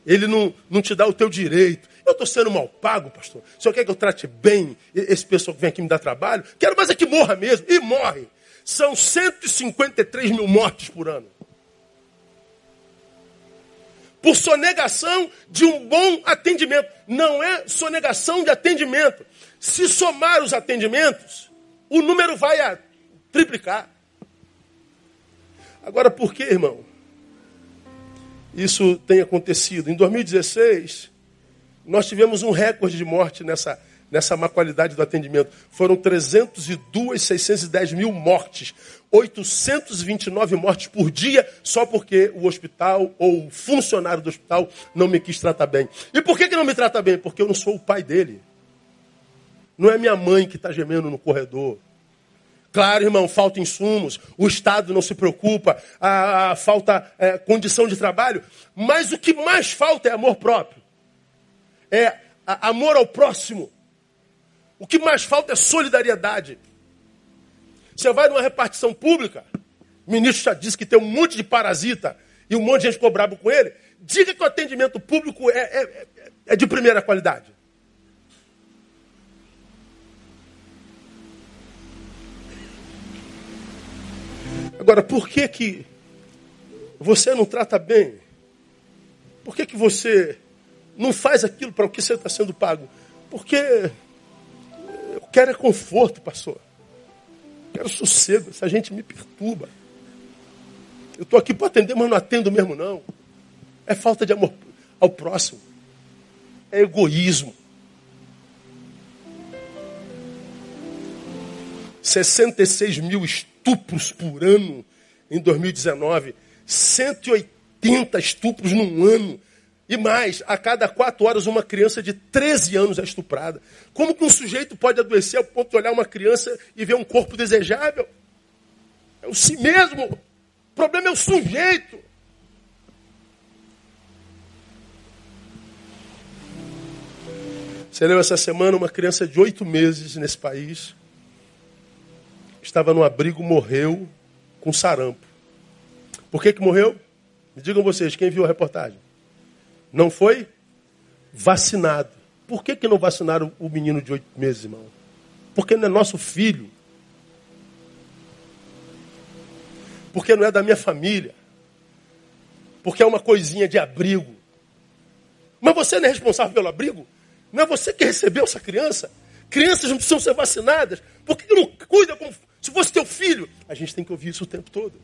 [SPEAKER 1] Ele não, não te dá o teu direito. Eu estou sendo mal pago, pastor. O senhor quer que eu trate bem esse pessoal que vem aqui me dar trabalho? Quero mais é que morra mesmo. E morre. São 153 mil mortes por ano por sonegação de um bom atendimento. Não é sonegação de atendimento. Se somar os atendimentos, o número vai a triplicar. Agora, por que, irmão? Isso tem acontecido. Em 2016, nós tivemos um recorde de morte nessa nessa má qualidade do atendimento. Foram 302, 610 mil mortes. 829 mortes por dia, só porque o hospital ou o funcionário do hospital não me quis tratar bem. E por que, que não me trata bem? Porque eu não sou o pai dele. Não é minha mãe que está gemendo no corredor. Claro, irmão, falta insumos, o Estado não se preocupa, a, a falta é, condição de trabalho, mas o que mais falta é amor próprio. É a, amor ao próximo. O que mais falta é solidariedade. Você vai numa repartição pública, o ministro já disse que tem um monte de parasita e um monte de gente ficou com ele. Diga que o atendimento público é, é, é de primeira qualidade. Agora, por que que você não trata bem? Por que que você não faz aquilo para o que você está sendo pago? Porque eu quero é conforto, pastor. Quero sossego, essa gente me perturba. Eu estou aqui para atender, mas não atendo mesmo, não. É falta de amor ao próximo. É egoísmo. 66 mil estupros por ano em 2019. 180 estupros num ano. E mais, a cada quatro horas uma criança de 13 anos é estuprada. Como que um sujeito pode adoecer ao ponto de olhar uma criança e ver um corpo desejável? É o si mesmo. O problema é o sujeito. Você leu essa semana uma criança de oito meses nesse país. Estava no abrigo, morreu com sarampo. Por que, que morreu? Me digam vocês, quem viu a reportagem? Não foi vacinado. Por que, que não vacinaram o menino de oito meses, irmão? Porque não é nosso filho. Porque não é da minha família. Porque é uma coisinha de abrigo. Mas você não é responsável pelo abrigo? Não é você que recebeu essa criança? Crianças não precisam ser vacinadas. Por que, não cuida como se fosse teu filho? A gente tem que ouvir isso o tempo todo.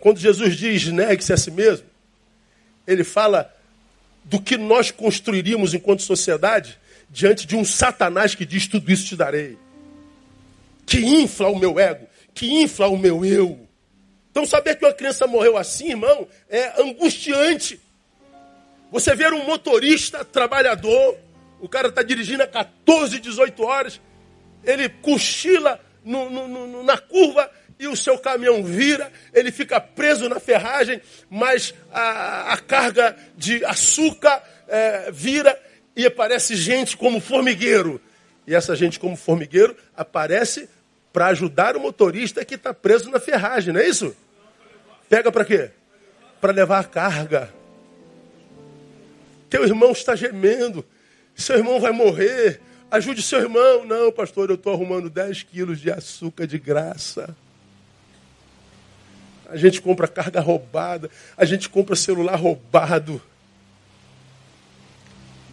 [SPEAKER 1] Quando Jesus diz, negue-se a si mesmo, ele fala do que nós construiríamos enquanto sociedade diante de um Satanás que diz: Tudo isso te darei. Que infla o meu ego, que infla o meu eu. Então, saber que uma criança morreu assim, irmão, é angustiante. Você ver um motorista trabalhador, o cara está dirigindo a 14, 18 horas, ele cochila no, no, no, na curva e o seu caminhão vira, ele fica preso na ferragem, mas a, a carga de açúcar é, vira e aparece gente como formigueiro. E essa gente como formigueiro aparece para ajudar o motorista que está preso na ferragem, não é isso? Pega para quê? Para levar a carga. Teu irmão está gemendo, seu irmão vai morrer, Ajude seu irmão. Não, pastor, eu estou arrumando 10 quilos de açúcar de graça. A gente compra carga roubada, a gente compra celular roubado.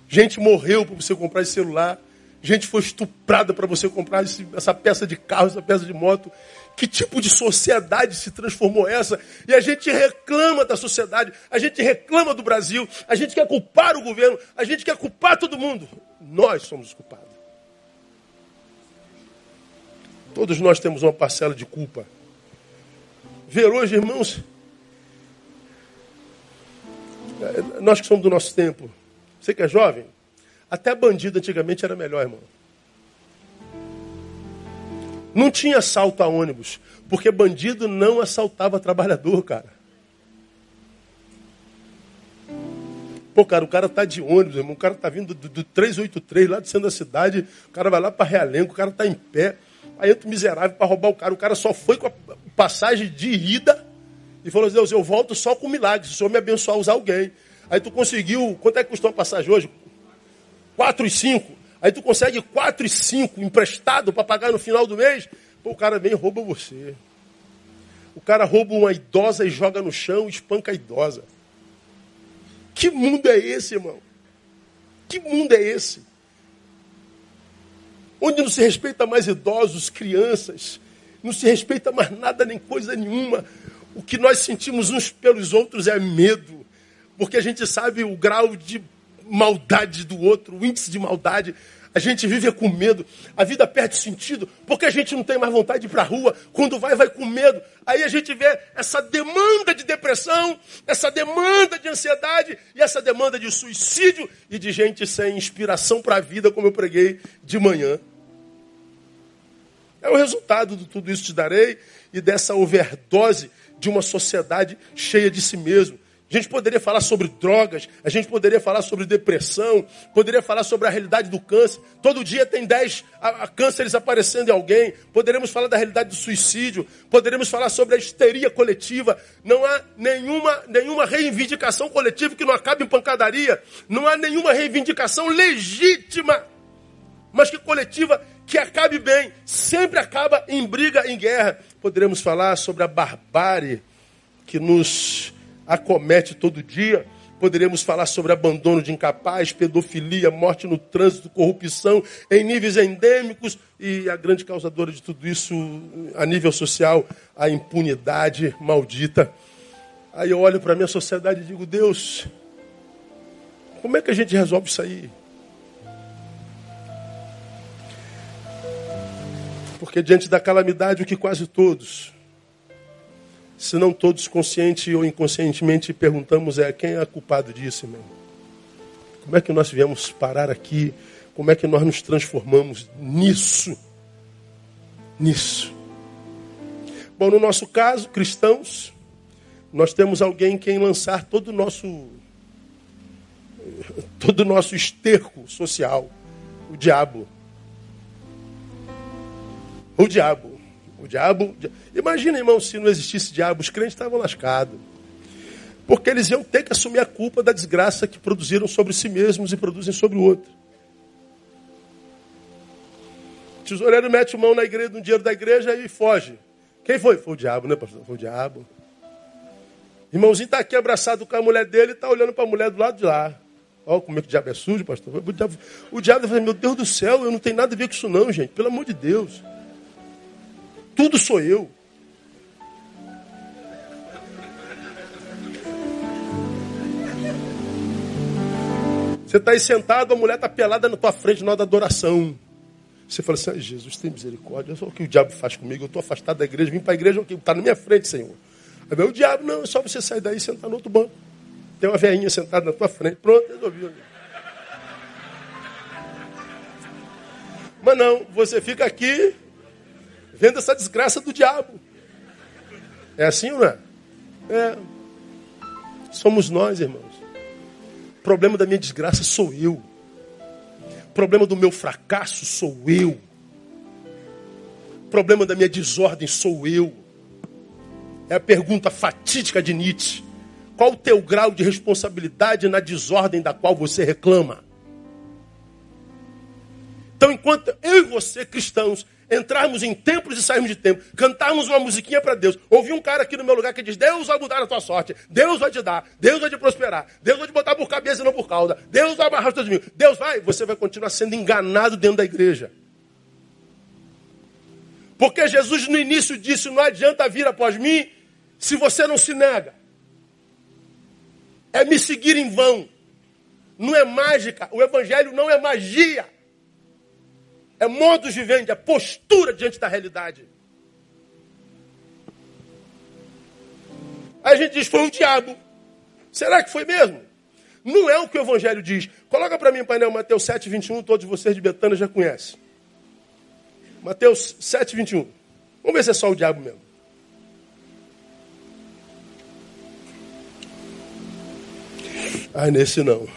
[SPEAKER 1] Gente morreu para você comprar esse celular. Gente foi estuprada para você comprar esse, essa peça de carro, essa peça de moto. Que tipo de sociedade se transformou essa? E a gente reclama da sociedade, a gente reclama do Brasil, a gente quer culpar o governo, a gente quer culpar todo mundo. Nós somos os culpados. Todos nós temos uma parcela de culpa. Ver hoje, irmãos, nós que somos do nosso tempo, você que é jovem, até bandido antigamente era melhor, irmão. Não tinha assalto a ônibus, porque bandido não assaltava trabalhador, cara. Pô, cara, o cara tá de ônibus, irmão. O cara tá vindo do, do 383, lá do centro da cidade. O cara vai lá para Realengo, o cara tá em pé. Aí entra o miserável para roubar o cara. O cara só foi com a passagem de ida e falou: Deus, eu volto só com milagre. Se o senhor me abençoar, usar alguém. Aí tu conseguiu. Quanto é que custou a passagem hoje? 4 e 5. Aí tu consegue 4 e 5 emprestado para pagar no final do mês. Pô, o cara vem e rouba você. O cara rouba uma idosa e joga no chão e espanca a idosa. Que mundo é esse, irmão? Que mundo é esse? Onde não se respeita mais idosos, crianças, não se respeita mais nada nem coisa nenhuma. O que nós sentimos uns pelos outros é medo, porque a gente sabe o grau de maldade do outro, o índice de maldade. A gente vive com medo, a vida perde sentido, porque a gente não tem mais vontade de ir para a rua. Quando vai, vai com medo. Aí a gente vê essa demanda de depressão, essa demanda de ansiedade e essa demanda de suicídio e de gente sem inspiração para a vida, como eu preguei de manhã. É o resultado de tudo isso te darei e dessa overdose de uma sociedade cheia de si mesmo. A gente poderia falar sobre drogas, a gente poderia falar sobre depressão, poderia falar sobre a realidade do câncer. Todo dia tem 10 cânceres aparecendo em alguém. Poderíamos falar da realidade do suicídio, poderíamos falar sobre a histeria coletiva. Não há nenhuma, nenhuma reivindicação coletiva que não acabe em pancadaria. Não há nenhuma reivindicação legítima, mas que coletiva que acabe bem. Sempre acaba em briga, em guerra. Poderíamos falar sobre a barbárie que nos acomete todo dia. Poderíamos falar sobre abandono de incapaz, pedofilia, morte no trânsito, corrupção em níveis endêmicos e a grande causadora de tudo isso a nível social, a impunidade maldita. Aí eu olho para a minha sociedade e digo, Deus, como é que a gente resolve isso aí? Porque diante da calamidade, o que quase todos se não todos consciente ou inconscientemente perguntamos é quem é culpado disso, irmão? Como é que nós viemos parar aqui? Como é que nós nos transformamos nisso? Nisso. Bom, no nosso caso, cristãos, nós temos alguém quem lançar todo o nosso todo o nosso esterco social, o diabo. O diabo. O diabo. Imagina, irmão, se não existisse diabo, os crentes estavam lascados. Porque eles iam ter que assumir a culpa da desgraça que produziram sobre si mesmos e produzem sobre o outro. O tesoureiro mete mão na igreja, no dinheiro da igreja e foge. Quem foi? Foi o diabo, né, pastor? Foi o diabo. Irmãozinho está aqui abraçado com a mulher dele e está olhando para a mulher do lado de lá. Olha como é que o diabo é sujo, pastor. O diabo, o diabo meu Deus do céu, eu não tenho nada a ver com isso não, gente. Pelo amor de Deus. Tudo sou eu. Você está aí sentado, a mulher está pelada na tua frente na hora da adoração. Você fala assim, ah, Jesus, tem misericórdia. Olha o que o diabo faz comigo. Eu estou afastado da igreja, vim para a igreja, está na minha frente, Senhor. Aí vem o diabo, não, é só você sair daí e sentar no outro banco. Tem uma velhinha sentada na tua frente. Pronto, resolvido. Mas não, você fica aqui vendo essa desgraça do diabo. É assim ou não é? É. Somos nós, irmãos. O problema da minha desgraça sou eu. O problema do meu fracasso sou eu. O problema da minha desordem sou eu. É a pergunta fatídica de Nietzsche. Qual o teu grau de responsabilidade na desordem da qual você reclama? Então, enquanto eu e você, cristãos, entrarmos em templos e sairmos de templo, cantarmos uma musiquinha para Deus, ouvir um cara aqui no meu lugar que diz: Deus vai mudar a tua sorte, Deus vai te dar, Deus vai te prosperar, Deus vai te botar por cabeça e não por cauda, Deus vai amarrar os teus mil, Deus vai, você vai continuar sendo enganado dentro da igreja. Porque Jesus no início disse: Não adianta vir após mim se você não se nega. É me seguir em vão. Não é mágica. O evangelho não é magia. É modo de vende, é postura diante da realidade. Aí a gente diz, foi um diabo. Será que foi mesmo? Não é o que o Evangelho diz. Coloca para mim, painel, Mateus 7, 21, todos vocês de Betânia já conhecem. Mateus 7, 21. Vamos ver se é só o diabo mesmo. Ah, nesse não.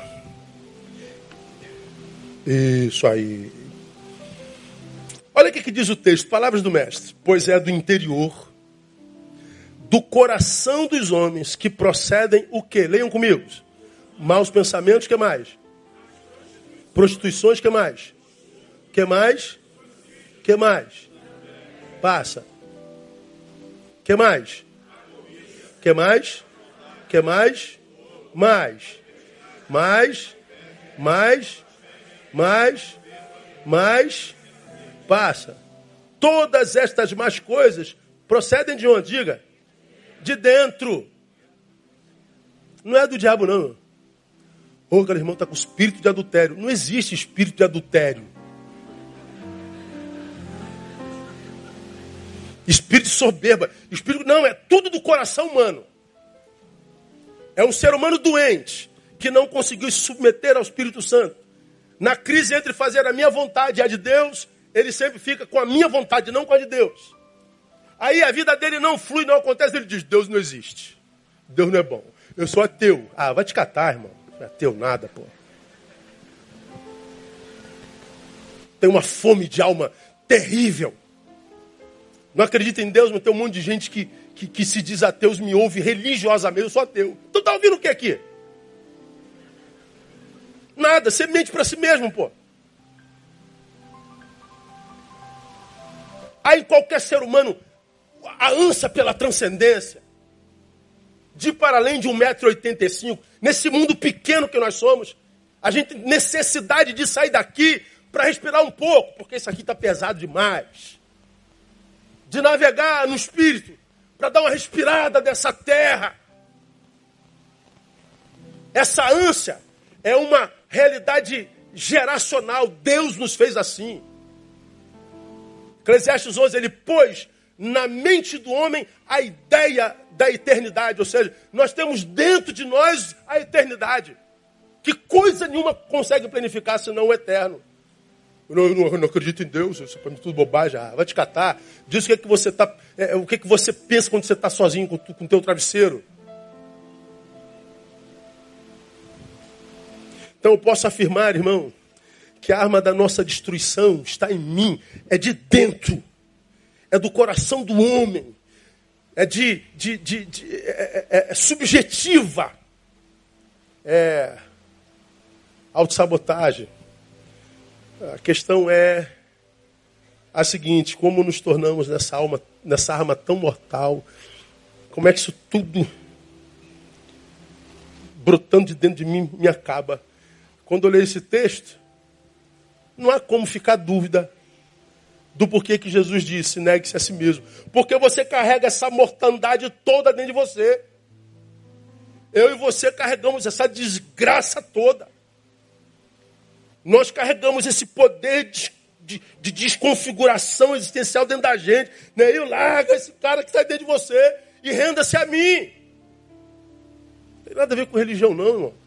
[SPEAKER 1] Isso aí. Olha o que diz o texto, palavras do mestre. Pois é do interior, do coração dos homens que procedem o que? Leiam comigo. Maus pensamentos, que mais? Prostituições, que mais? Que mais? que mais? Passa. que mais? que mais? que mais? Mais. Mais. Mais. Mais. Mais. Passa. Todas estas más coisas procedem de onde? Diga. De dentro. Não é do diabo, não. Ô, oh, irmão está com espírito de adultério. Não existe espírito de adultério. Espírito soberba. Espírito, não, é tudo do coração humano. É um ser humano doente que não conseguiu se submeter ao Espírito Santo. Na crise entre fazer a minha vontade e a de Deus, ele sempre fica com a minha vontade, não com a de Deus. Aí a vida dele não flui, não acontece, ele diz: Deus não existe. Deus não é bom. Eu sou ateu. Ah, vai te catar, irmão. Não é ateu nada, pô. Tem uma fome de alma terrível. Não acredita em Deus, mas tem um monte de gente que, que, que se diz ateus, me ouve religiosamente. Eu sou ateu. Tu tá ouvindo o que aqui? Nada, você mente para si mesmo, pô. Aí qualquer ser humano, a ânsia pela transcendência, de para além de 1,85m, nesse mundo pequeno que nós somos, a gente necessidade de sair daqui para respirar um pouco, porque isso aqui está pesado demais. De navegar no espírito, para dar uma respirada dessa terra. Essa ânsia é uma realidade geracional. Deus nos fez assim. Eclesiastes 11, ele pôs na mente do homem a ideia da eternidade. Ou seja, nós temos dentro de nós a eternidade. Que coisa nenhuma consegue planificar senão o eterno. Eu não, eu não, eu não acredito em Deus, isso é tudo bobagem. Ah, vai te catar. Diz o que, é que você tá, é, o que, é que você pensa quando você está sozinho com o teu travesseiro. Então eu posso afirmar, irmão, que a arma da nossa destruição está em mim, é de dentro, é do coração do homem, é de, de, de, de é, é, é subjetiva, é autossabotagem. A questão é a seguinte: como nos tornamos nessa alma, nessa arma tão mortal? Como é que isso tudo brotando de dentro de mim me acaba? Quando eu leio esse texto, não há como ficar dúvida do porquê que Jesus disse, negue-se a si mesmo. Porque você carrega essa mortandade toda dentro de você. Eu e você carregamos essa desgraça toda. Nós carregamos esse poder de, de, de desconfiguração existencial dentro da gente. Né? Eu larga esse cara que está dentro de você e renda-se a mim. Não tem nada a ver com religião, não, irmão.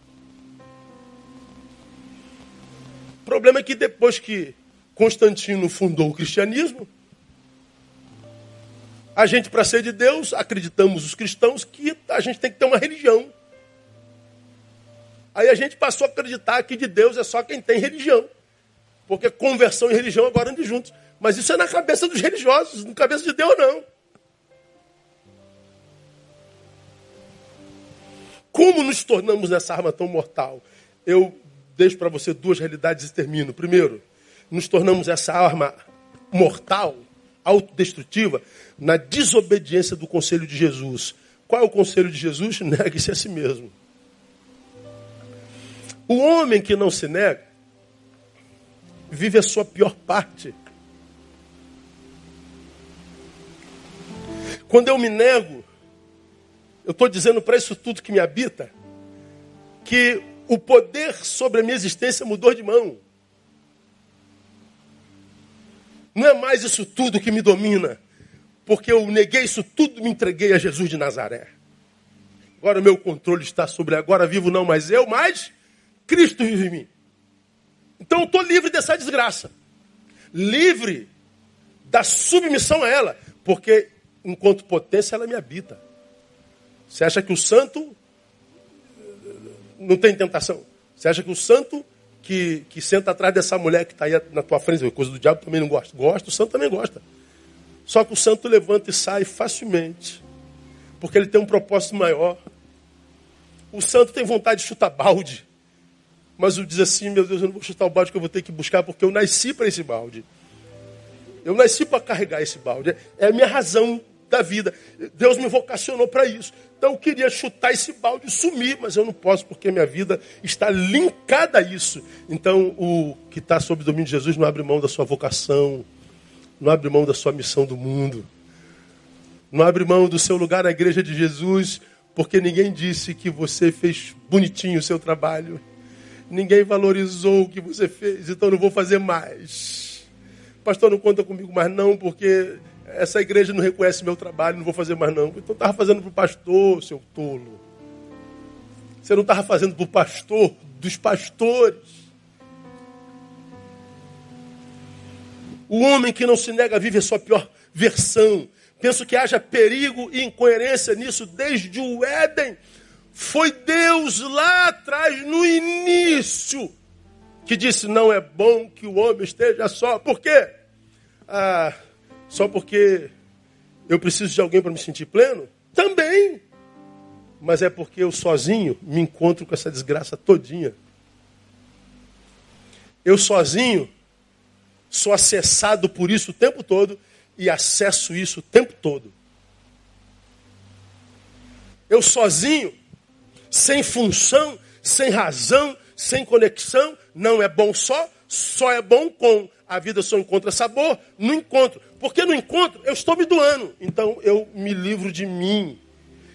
[SPEAKER 1] O problema é que depois que Constantino fundou o cristianismo, a gente, para ser de Deus, acreditamos os cristãos que a gente tem que ter uma religião. Aí a gente passou a acreditar que de Deus é só quem tem religião. Porque conversão e religião agora andam juntos. Mas isso é na cabeça dos religiosos, na cabeça de Deus não. Como nos tornamos nessa arma tão mortal? Eu deixo para você duas realidades e termino. Primeiro, nos tornamos essa arma mortal, autodestrutiva, na desobediência do conselho de Jesus. Qual é o conselho de Jesus? *laughs* Negue-se a si mesmo. O homem que não se nega, vive a sua pior parte. Quando eu me nego, eu estou dizendo para isso tudo que me habita, que o poder sobre a minha existência mudou de mão. Não é mais isso tudo que me domina, porque eu neguei isso tudo e me entreguei a Jesus de Nazaré. Agora o meu controle está sobre agora vivo não mais eu, mas Cristo vive em mim. Então eu estou livre dessa desgraça. Livre da submissão a ela. Porque enquanto potência ela me habita. Você acha que o santo não tem tentação? Você acha que o santo que, que senta atrás dessa mulher que está aí na tua frente, coisa do diabo também não gosta? Gosta, o santo também gosta. Só que o santo levanta e sai facilmente. Porque ele tem um propósito maior. O santo tem vontade de chutar balde. Mas o diz assim, meu Deus, eu não vou chutar o balde que eu vou ter que buscar, porque eu nasci para esse balde. Eu nasci para carregar esse balde. É a minha razão da vida. Deus me vocacionou para isso. Então eu queria chutar esse balde e sumir, mas eu não posso porque minha vida está linkada a isso. Então o que está sob o domínio de Jesus não abre mão da sua vocação, não abre mão da sua missão do mundo, não abre mão do seu lugar na igreja de Jesus, porque ninguém disse que você fez bonitinho o seu trabalho. Ninguém valorizou o que você fez, então não vou fazer mais. Pastor, não conta comigo mais não, porque essa igreja não reconhece meu trabalho, não vou fazer mais não. Então estava fazendo para o pastor, seu tolo. Você não estava fazendo para o pastor dos pastores. O homem que não se nega vive a sua pior versão. Penso que haja perigo e incoerência nisso desde o Éden. Foi Deus lá atrás, no início, que disse: não é bom que o homem esteja só. Por quê? Ah, só porque eu preciso de alguém para me sentir pleno? Também. Mas é porque eu sozinho me encontro com essa desgraça todinha. Eu sozinho sou acessado por isso o tempo todo e acesso isso o tempo todo. Eu sozinho sem função, sem razão, sem conexão, não é bom só, só é bom com. A vida só encontra sabor no encontro. Porque no encontro eu estou me doando. Então eu me livro de mim.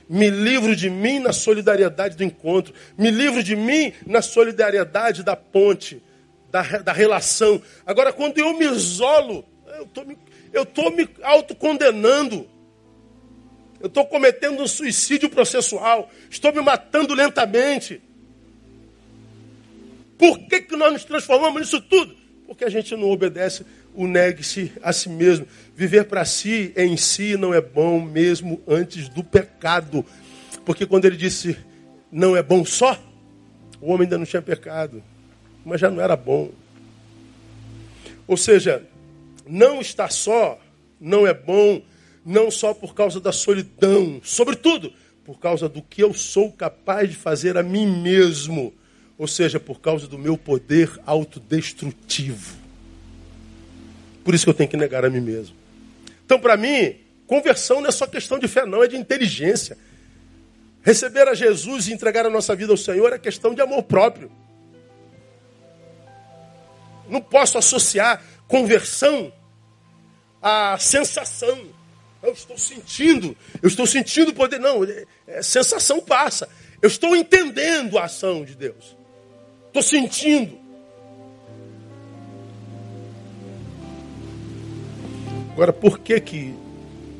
[SPEAKER 1] Me livro de mim na solidariedade do encontro. Me livro de mim na solidariedade da ponte, da, da relação. Agora, quando eu me isolo, eu estou me, eu me autocondenando. Eu estou cometendo um suicídio processual. Estou me matando lentamente. Por que, que nós nos transformamos nisso tudo? Porque a gente não obedece o negue-se a si mesmo. Viver para si em si não é bom mesmo antes do pecado. Porque quando ele disse não é bom só, o homem ainda não tinha pecado, mas já não era bom. Ou seja, não estar só não é bom não só por causa da solidão, sobretudo por causa do que eu sou capaz de fazer a mim mesmo, ou seja, por causa do meu poder autodestrutivo. Por isso que eu tenho que negar a mim mesmo. Então, para mim, conversão não é só questão de fé, não, é de inteligência. Receber a Jesus e entregar a nossa vida ao Senhor é questão de amor próprio. Não posso associar conversão à sensação. Eu estou sentindo, eu estou sentindo o poder. Não, é, é, sensação passa. Eu estou entendendo a ação de Deus. Estou sentindo. Agora, por que, que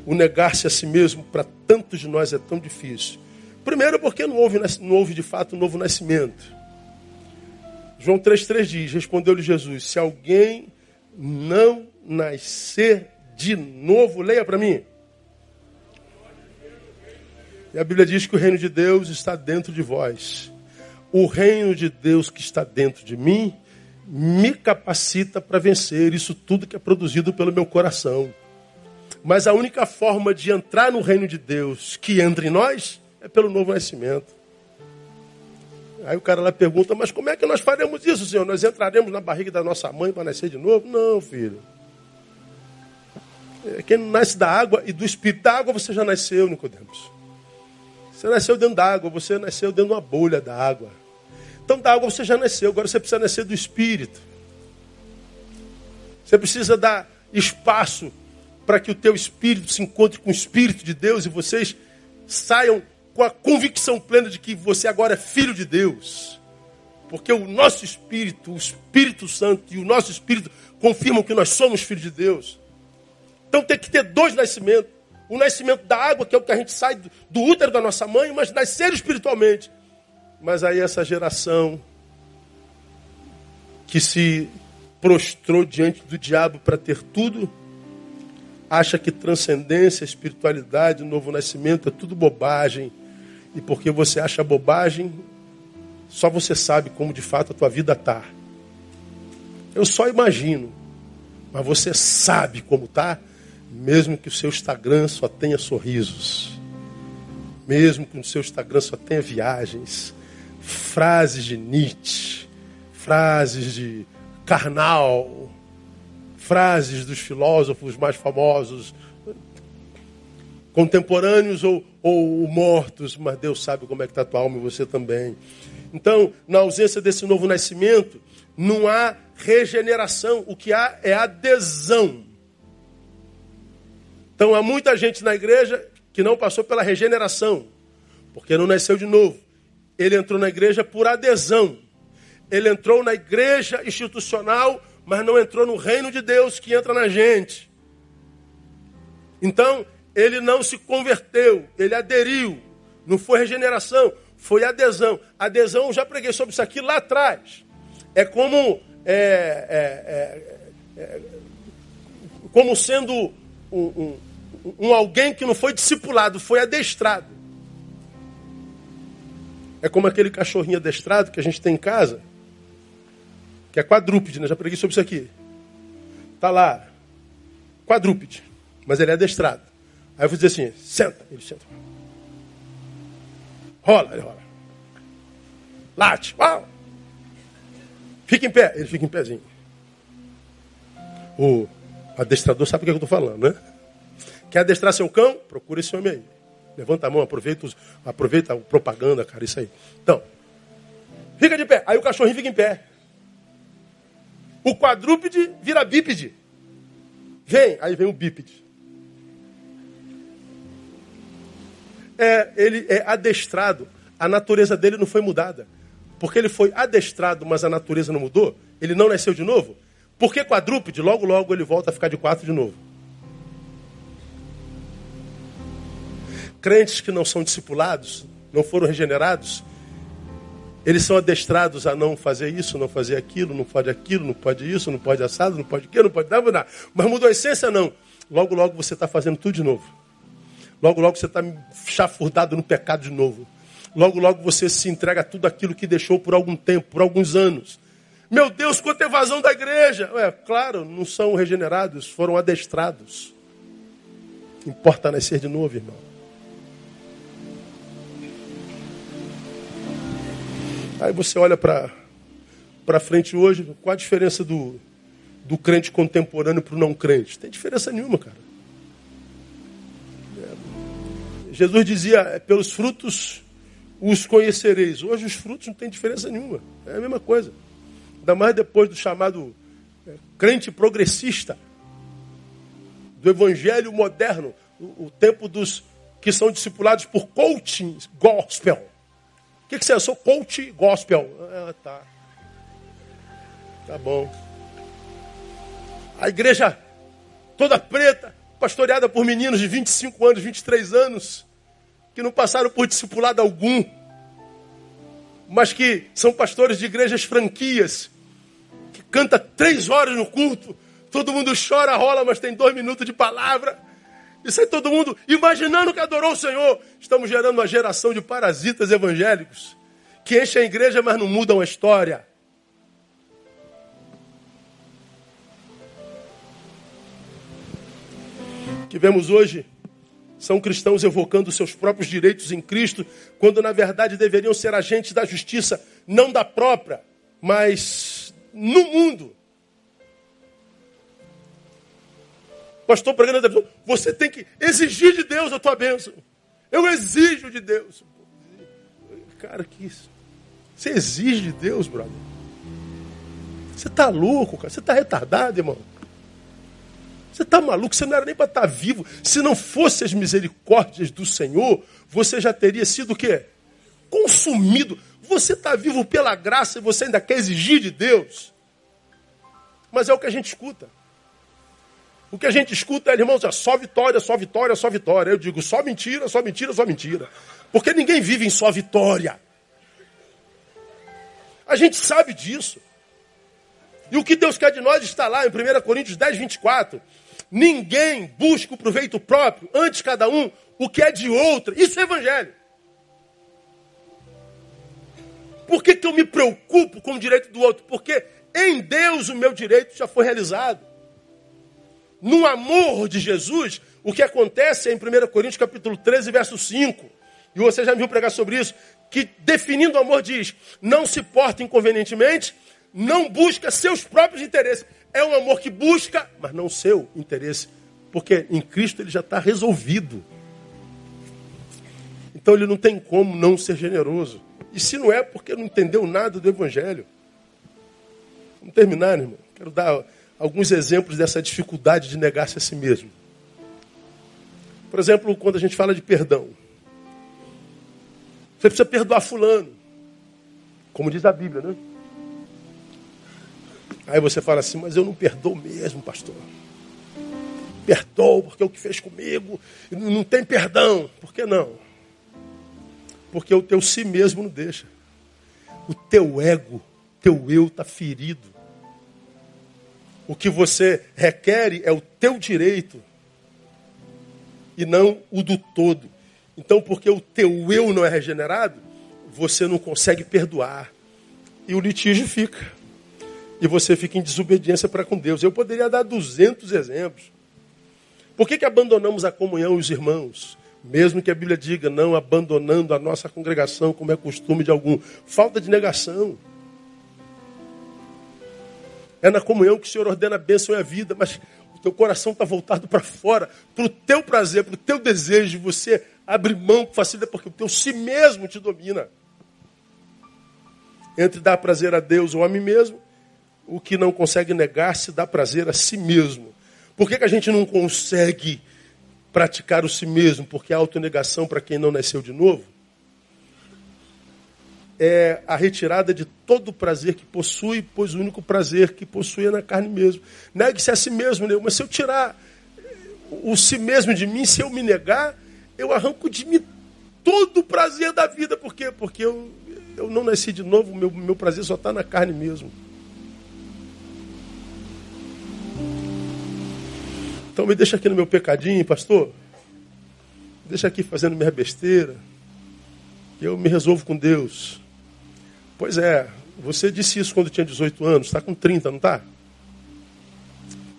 [SPEAKER 1] o negar-se a si mesmo para tantos de nós é tão difícil? Primeiro, porque não houve, não houve de fato um novo nascimento. João 3,3 diz: Respondeu-lhe Jesus: Se alguém não nascer de novo, leia para mim. E a Bíblia diz que o reino de Deus está dentro de vós. O reino de Deus que está dentro de mim me capacita para vencer isso tudo que é produzido pelo meu coração. Mas a única forma de entrar no reino de Deus que entra em nós é pelo novo nascimento. Aí o cara lá pergunta, mas como é que nós faremos isso, Senhor? Nós entraremos na barriga da nossa mãe para nascer de novo? Não, filho. É, quem nasce da água e do Espírito da água, você já nasceu, Nicodemos. Você nasceu dentro da água, você nasceu dentro de uma bolha da água. Então da água você já nasceu, agora você precisa nascer do Espírito. Você precisa dar espaço para que o teu espírito se encontre com o Espírito de Deus e vocês saiam com a convicção plena de que você agora é filho de Deus. Porque o nosso espírito, o Espírito Santo e o nosso espírito confirmam que nós somos filhos de Deus. Então tem que ter dois nascimentos. O nascimento da água, que é o que a gente sai do útero da nossa mãe, mas nascer espiritualmente. Mas aí essa geração que se prostrou diante do diabo para ter tudo, acha que transcendência, espiritualidade, novo nascimento é tudo bobagem. E porque você acha bobagem, só você sabe como de fato a tua vida está. Eu só imagino, mas você sabe como está, mesmo que o seu Instagram só tenha sorrisos, mesmo que o seu Instagram só tenha viagens, frases de Nietzsche, frases de Karnal, frases dos filósofos mais famosos, contemporâneos ou, ou mortos, mas Deus sabe como é que está a tua alma e você também. Então, na ausência desse novo nascimento, não há regeneração, o que há é adesão. Então, há muita gente na igreja que não passou pela regeneração, porque não nasceu de novo. Ele entrou na igreja por adesão. Ele entrou na igreja institucional, mas não entrou no reino de Deus que entra na gente. Então, ele não se converteu, ele aderiu. Não foi regeneração, foi adesão. Adesão, eu já preguei sobre isso aqui lá atrás. É como, é, é, é, é como sendo um, um, um alguém que não foi discipulado, foi adestrado. É como aquele cachorrinho adestrado que a gente tem em casa, que é quadrúpede, né? Já preguei sobre isso aqui. Tá lá, quadrúpede, mas ele é adestrado. Aí eu vou dizer assim, senta. Ele senta. Rola, ele rola. Late. Uau. Fica em pé. Ele fica em pezinho. O adestrador sabe o que eu estou falando, né? Quer adestrar seu cão? Procura esse homem aí. Levanta a mão, aproveita, os, aproveita a propaganda, cara, isso aí. Então, fica de pé. Aí o cachorrinho fica em pé. O quadrúpede vira bípede. Vem, aí vem o bípede. é, ele é adestrado, a natureza dele não foi mudada. Porque ele foi adestrado, mas a natureza não mudou, ele não nasceu de novo. Porque quadrúpede, logo logo ele volta a ficar de quatro de novo. Crentes que não são discipulados, não foram regenerados, eles são adestrados a não fazer isso, não fazer aquilo, não pode aquilo, não pode isso, não pode assado, não pode aquilo, não pode nada. Mas mudou a essência, não. Logo, logo você está fazendo tudo de novo. Logo, logo você está chafurdado no pecado de novo. Logo, logo você se entrega a tudo aquilo que deixou por algum tempo, por alguns anos. Meu Deus, quanta evasão da igreja! É claro, não são regenerados, foram adestrados. Importa nascer de novo, irmão. Aí você olha para frente hoje, qual a diferença do, do crente contemporâneo para o não crente? Tem diferença nenhuma, cara. Jesus dizia, é, pelos frutos os conhecereis. Hoje os frutos não tem diferença nenhuma. É a mesma coisa. Ainda mais depois do chamado é, crente progressista, do evangelho moderno, o, o, tempo dos que são discipulados por coaching gospel. O que, que você é? Eu sou coach gospel. Ah, tá. Tá bom. A igreja toda preta, pastoreada por meninos de 25 anos, 23 anos, que não passaram por discipulado algum, mas que são pastores de igrejas franquias, que canta três horas no culto, todo mundo chora, rola, mas tem dois minutos de palavra. Isso aí todo mundo imaginando que adorou o Senhor. Estamos gerando uma geração de parasitas evangélicos que enchem a igreja, mas não mudam a história. que vemos hoje são cristãos evocando seus próprios direitos em Cristo, quando na verdade deveriam ser agentes da justiça não da própria, mas no mundo. Pastor pregando, você tem que exigir de Deus a tua bênção. Eu exijo de Deus. Cara, que isso? Você exige de Deus, brother? Você tá louco, cara? Você tá retardado, irmão? Você tá maluco? Você não era nem para estar tá vivo. Se não fosse as misericórdias do Senhor, você já teria sido o quê? Consumido. Você está vivo pela graça e você ainda quer exigir de Deus. Mas é o que a gente escuta. O que a gente escuta é, irmãos, é só vitória, só vitória, só vitória. Eu digo só mentira, só mentira, só mentira. Porque ninguém vive em só vitória. A gente sabe disso. E o que Deus quer de nós está lá em 1 Coríntios 10, 24. Ninguém busca o proveito próprio, antes cada um o que é de outro. Isso é evangelho. Por que, que eu me preocupo com o direito do outro? Porque em Deus o meu direito já foi realizado no amor de Jesus, o que acontece é em 1 Coríntios capítulo 13, verso 5. E você já me viu pregar sobre isso, que definindo o amor diz: não se porta inconvenientemente, não busca seus próprios interesses. É um amor que busca, mas não seu interesse, porque em Cristo ele já está resolvido. Então ele não tem como não ser generoso. E se não é, porque não entendeu nada do Evangelho. Vamos terminar, irmão. Quero dar alguns exemplos dessa dificuldade de negar-se a si mesmo. Por exemplo, quando a gente fala de perdão. Você precisa perdoar fulano. Como diz a Bíblia, né? Aí você fala assim, mas eu não perdoo mesmo, pastor. Perdoo porque é o que fez comigo não tem perdão. Por que não? Porque o teu si mesmo não deixa. O teu ego, teu eu está ferido. O que você requer é o teu direito e não o do todo. Então, porque o teu eu não é regenerado, você não consegue perdoar. E o litígio fica. E você fica em desobediência para com Deus. Eu poderia dar 200 exemplos. Por que, que abandonamos a comunhão os irmãos? Mesmo que a Bíblia diga não abandonando a nossa congregação, como é costume de algum. Falta de negação. É na comunhão que o Senhor ordena a bênção e a vida, mas o teu coração está voltado para fora, para o teu prazer, para o teu desejo, você abre mão com facilidade, porque o teu si mesmo te domina. Entre dar prazer a Deus ou a mim mesmo, o que não consegue negar-se dá prazer a si mesmo. Por que, que a gente não consegue praticar o si mesmo? Porque a autonegação, para quem não nasceu de novo, é a retirada de todo o prazer que possui, pois o único prazer que possui é na carne mesmo. Negue-se a si mesmo, né? mas se eu tirar o si mesmo de mim, se eu me negar, eu arranco de mim todo o prazer da vida. Por quê? Porque eu, eu não nasci de novo, meu, meu prazer só está na carne mesmo. Então me deixa aqui no meu pecadinho, pastor. Deixa aqui fazendo minha besteira. Eu me resolvo com Deus. Pois é, você disse isso quando tinha 18 anos, está com 30, não está?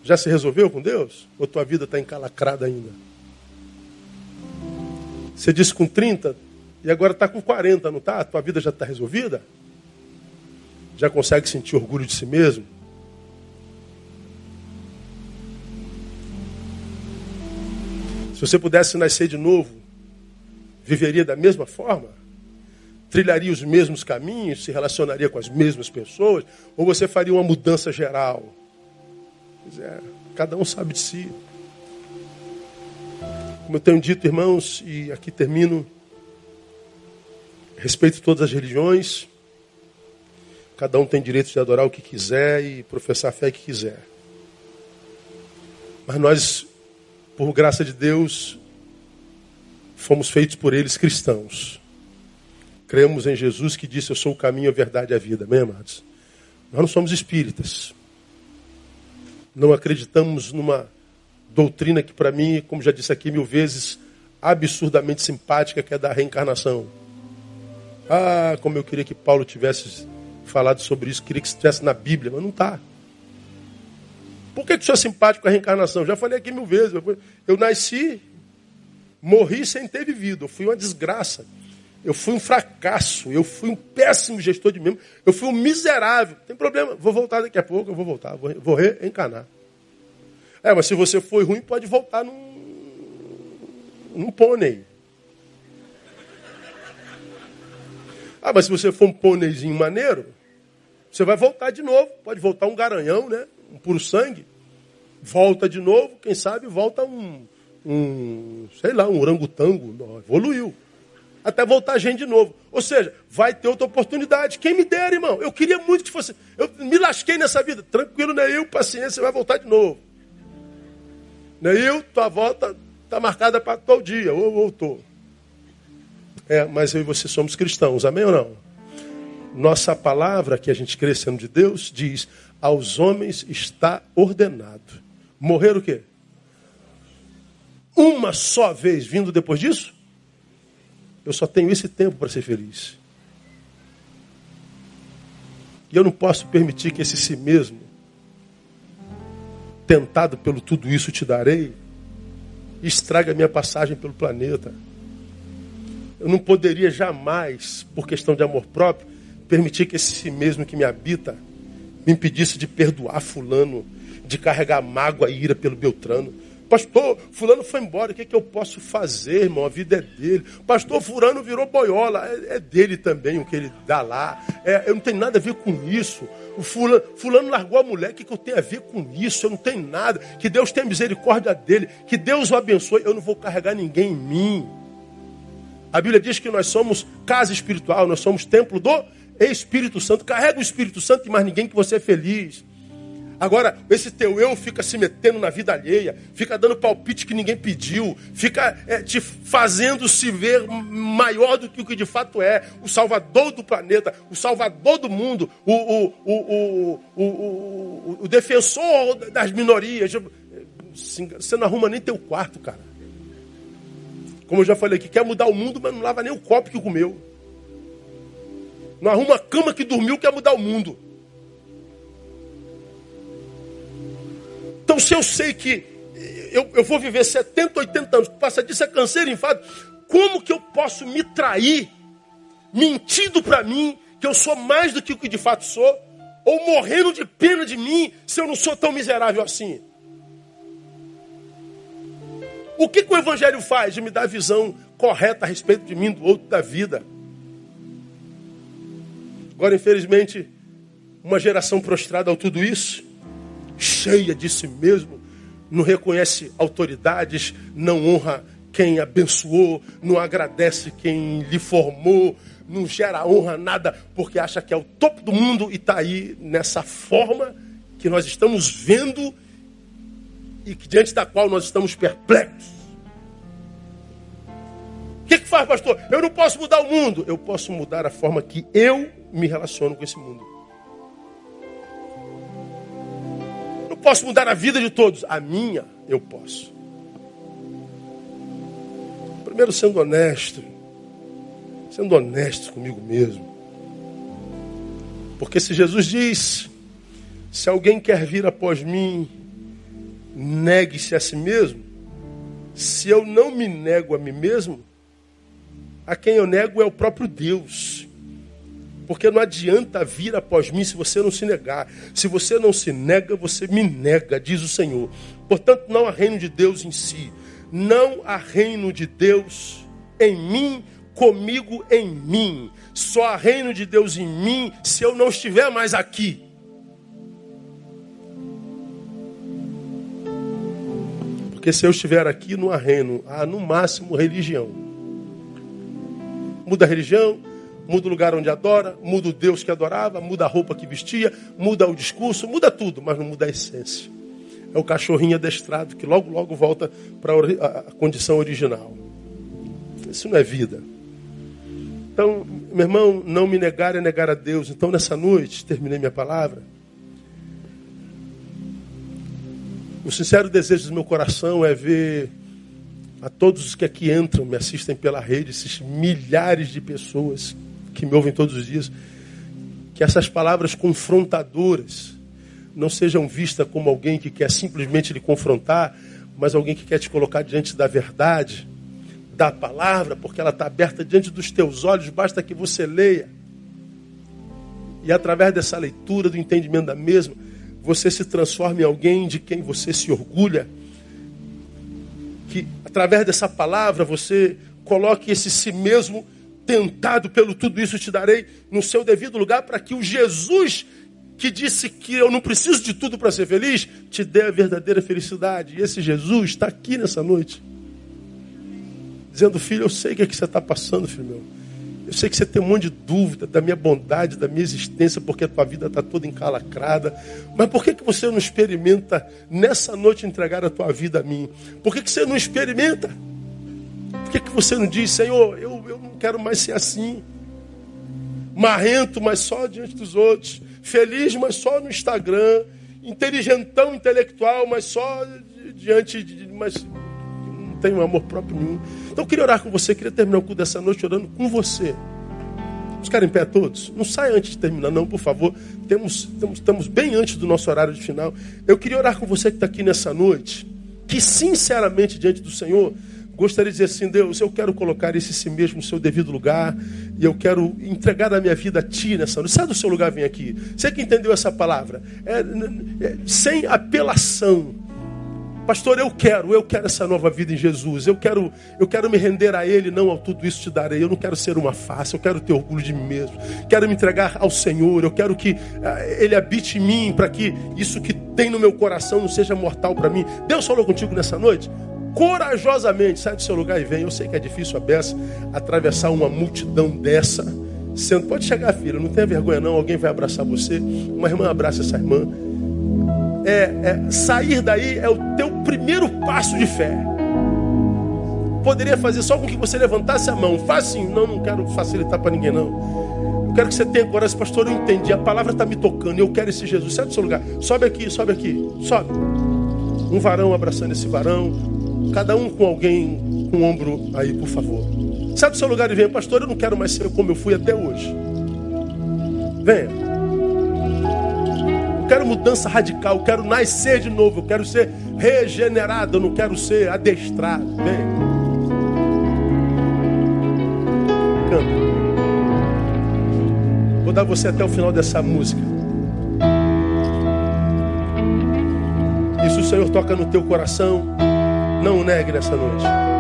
[SPEAKER 1] Já se resolveu com Deus? Ou tua vida está encalacrada ainda? Você disse com 30 e agora está com 40, não está? Tua vida já está resolvida? Já consegue sentir orgulho de si mesmo? Se você pudesse nascer de novo, viveria da mesma forma? Trilharia os mesmos caminhos, se relacionaria com as mesmas pessoas, ou você faria uma mudança geral? Pois é, cada um sabe de si. Como eu tenho dito, irmãos, e aqui termino, respeito todas as religiões, cada um tem direito de adorar o que quiser e professar a fé que quiser. Mas nós, por graça de Deus, fomos feitos por eles cristãos. Cremos em Jesus que disse: Eu sou o caminho, a verdade e a vida. Amém, amados? Nós não somos espíritas. Não acreditamos numa doutrina que, para mim, como já disse aqui mil vezes, absurdamente simpática, que é da reencarnação. Ah, como eu queria que Paulo tivesse falado sobre isso, queria que estivesse na Bíblia, mas não está. Por que, que sou simpático com a reencarnação? Já falei aqui mil vezes. Eu nasci, morri sem ter vivido. Eu fui uma desgraça. Eu fui um fracasso, eu fui um péssimo gestor de mim, eu fui um miserável. Tem problema, vou voltar daqui a pouco, eu vou voltar, vou, vou reencarnar. É, mas se você foi ruim, pode voltar num, num pônei. Ah, mas se você for um pôneizinho maneiro, você vai voltar de novo. Pode voltar um garanhão, né? Um puro sangue. Volta de novo, quem sabe volta um, um sei lá, um orangotango. Evoluiu até voltar gente de novo. Ou seja, vai ter outra oportunidade. Quem me dera, irmão. Eu queria muito que fosse. Eu me lasquei nessa vida. Tranquilo, Neil, paciência, vai voltar de novo. Neil, tua volta está marcada para todo dia. Ou voltou. É, mas eu e você somos cristãos, amém ou não? Nossa palavra, que a gente crê sendo de Deus, diz: aos homens está ordenado. Morrer o quê? Uma só vez vindo depois disso? Eu só tenho esse tempo para ser feliz. E eu não posso permitir que esse si mesmo, tentado pelo tudo isso te darei, estrague a minha passagem pelo planeta. Eu não poderia jamais, por questão de amor próprio, permitir que esse si mesmo que me habita me impedisse de perdoar fulano, de carregar mágoa e ira pelo Beltrano. Pastor, fulano foi embora, o que, é que eu posso fazer, irmão? A vida é dele. Pastor, fulano virou boiola, é, é dele também o que ele dá lá. É, eu não tenho nada a ver com isso. O fulano, fulano largou a mulher, o que, que eu tenho a ver com isso? Eu não tenho nada. Que Deus tenha misericórdia dele, que Deus o abençoe. Eu não vou carregar ninguém em mim. A Bíblia diz que nós somos casa espiritual, nós somos templo do Espírito Santo. Carrega o Espírito Santo e mais ninguém que você é feliz. Agora, esse teu eu fica se metendo na vida alheia, fica dando palpite que ninguém pediu, fica é, te fazendo se ver maior do que o que de fato é, o salvador do planeta, o salvador do mundo, o, o, o, o, o defensor das minorias. Você não arruma nem teu quarto, cara. Como eu já falei aqui, quer mudar o mundo, mas não lava nem o copo que comeu. Não arruma a cama que dormiu, quer mudar o mundo. Então, se eu sei que eu, eu vou viver 70, 80 anos, passa disso é câncer, enfado, como que eu posso me trair, mentindo para mim, que eu sou mais do que o que de fato sou, ou morrendo de pena de mim, se eu não sou tão miserável assim? O que, que o Evangelho faz de me dar a visão correta a respeito de mim, do outro, da vida? Agora, infelizmente, uma geração prostrada ao tudo isso, cheia de si mesmo, não reconhece autoridades, não honra quem abençoou, não agradece quem lhe formou, não gera honra nada, porque acha que é o topo do mundo e está aí nessa forma que nós estamos vendo e que, diante da qual nós estamos perplexos. O que, que faz, pastor? Eu não posso mudar o mundo. Eu posso mudar a forma que eu me relaciono com esse mundo. Posso mudar a vida de todos. A minha, eu posso. Primeiro, sendo honesto. Sendo honesto comigo mesmo. Porque se Jesus diz: se alguém quer vir após mim, negue-se a si mesmo. Se eu não me nego a mim mesmo, a quem eu nego é o próprio Deus. Porque não adianta vir após mim se você não se negar. Se você não se nega, você me nega, diz o Senhor. Portanto, não há reino de Deus em si. Não há reino de Deus em mim, comigo em mim. Só há reino de Deus em mim se eu não estiver mais aqui. Porque se eu estiver aqui, não há reino. Há no máximo religião. Muda a religião, muda o lugar onde adora, muda o Deus que adorava, muda a roupa que vestia, muda o discurso, muda tudo, mas não muda a essência. É o cachorrinho adestrado que logo, logo volta para a condição original. Isso não é vida. Então, meu irmão, não me negar é negar a Deus. Então, nessa noite, terminei minha palavra. O sincero desejo do meu coração é ver a todos os que aqui entram, me assistem pela rede, esses milhares de pessoas que me ouvem todos os dias, que essas palavras confrontadoras não sejam vistas como alguém que quer simplesmente lhe confrontar, mas alguém que quer te colocar diante da verdade, da palavra, porque ela está aberta diante dos teus olhos, basta que você leia. E através dessa leitura, do entendimento da mesma, você se transforma em alguém de quem você se orgulha. Que através dessa palavra você coloque esse si mesmo tentado pelo tudo isso te darei no seu devido lugar para que o Jesus que disse que eu não preciso de tudo para ser feliz, te dê a verdadeira felicidade. E esse Jesus está aqui nessa noite, dizendo: Filho, eu sei o que, é que você está passando, filho meu. Eu sei que você tem um monte de dúvida da minha bondade, da minha existência, porque a tua vida está toda encalacrada. Mas por que, que você não experimenta nessa noite entregar a tua vida a mim? Por que, que você não experimenta? Que, que você não diz, Senhor, eu, eu não quero mais ser assim? Marrento, mas só diante dos outros. Feliz, mas só no Instagram. Inteligentão, intelectual, mas só diante de. Mas não tenho amor próprio nenhum. Então eu queria orar com você, queria terminar o culto dessa noite orando com você. Vamos ficar em pé todos? Não saia antes de terminar, não, por favor. Temos, temos, estamos bem antes do nosso horário de final. Eu queria orar com você que está aqui nessa noite, que sinceramente diante do Senhor, gostaria de dizer assim: Deus, eu quero colocar esse si mesmo no seu devido lugar, e eu quero entregar a minha vida a Ti nessa noite. Sai do seu lugar, vem aqui. Você que entendeu essa palavra? É, é, sem apelação Pastor, eu quero, eu quero essa nova vida em Jesus. Eu quero, eu quero me render a Ele, não ao tudo isso te darei. Eu não quero ser uma face, eu quero ter orgulho de mim mesmo. Quero me entregar ao Senhor. Eu quero que uh, Ele habite em mim, para que isso que tem no meu coração não seja mortal para mim. Deus falou contigo nessa noite? Corajosamente, sai do seu lugar e vem. Eu sei que é difícil a beça atravessar uma multidão dessa. Sendo, pode chegar, filha, não tenha vergonha não. Alguém vai abraçar você. Uma irmã abraça essa irmã é, é, sair daí é o teu primeiro passo de fé. Poderia fazer só com que você levantasse a mão. Faz assim, não, não quero facilitar para ninguém, não. Eu quero que você tenha coragem, pastor. Eu entendi, a palavra está me tocando. Eu quero esse Jesus. Sai do seu lugar. Sobe aqui, sobe aqui, sobe. Um varão abraçando esse varão. Cada um com alguém com o ombro aí, por favor. Sai do seu lugar e venha, pastor. Eu não quero mais ser como eu fui até hoje. Venha. Eu quero mudança radical, eu quero nascer de novo, eu quero ser regenerado, eu não quero ser adestrado. Vem. Canta. Vou dar você até o final dessa música. Se o Senhor toca no teu coração, não o negue nessa noite.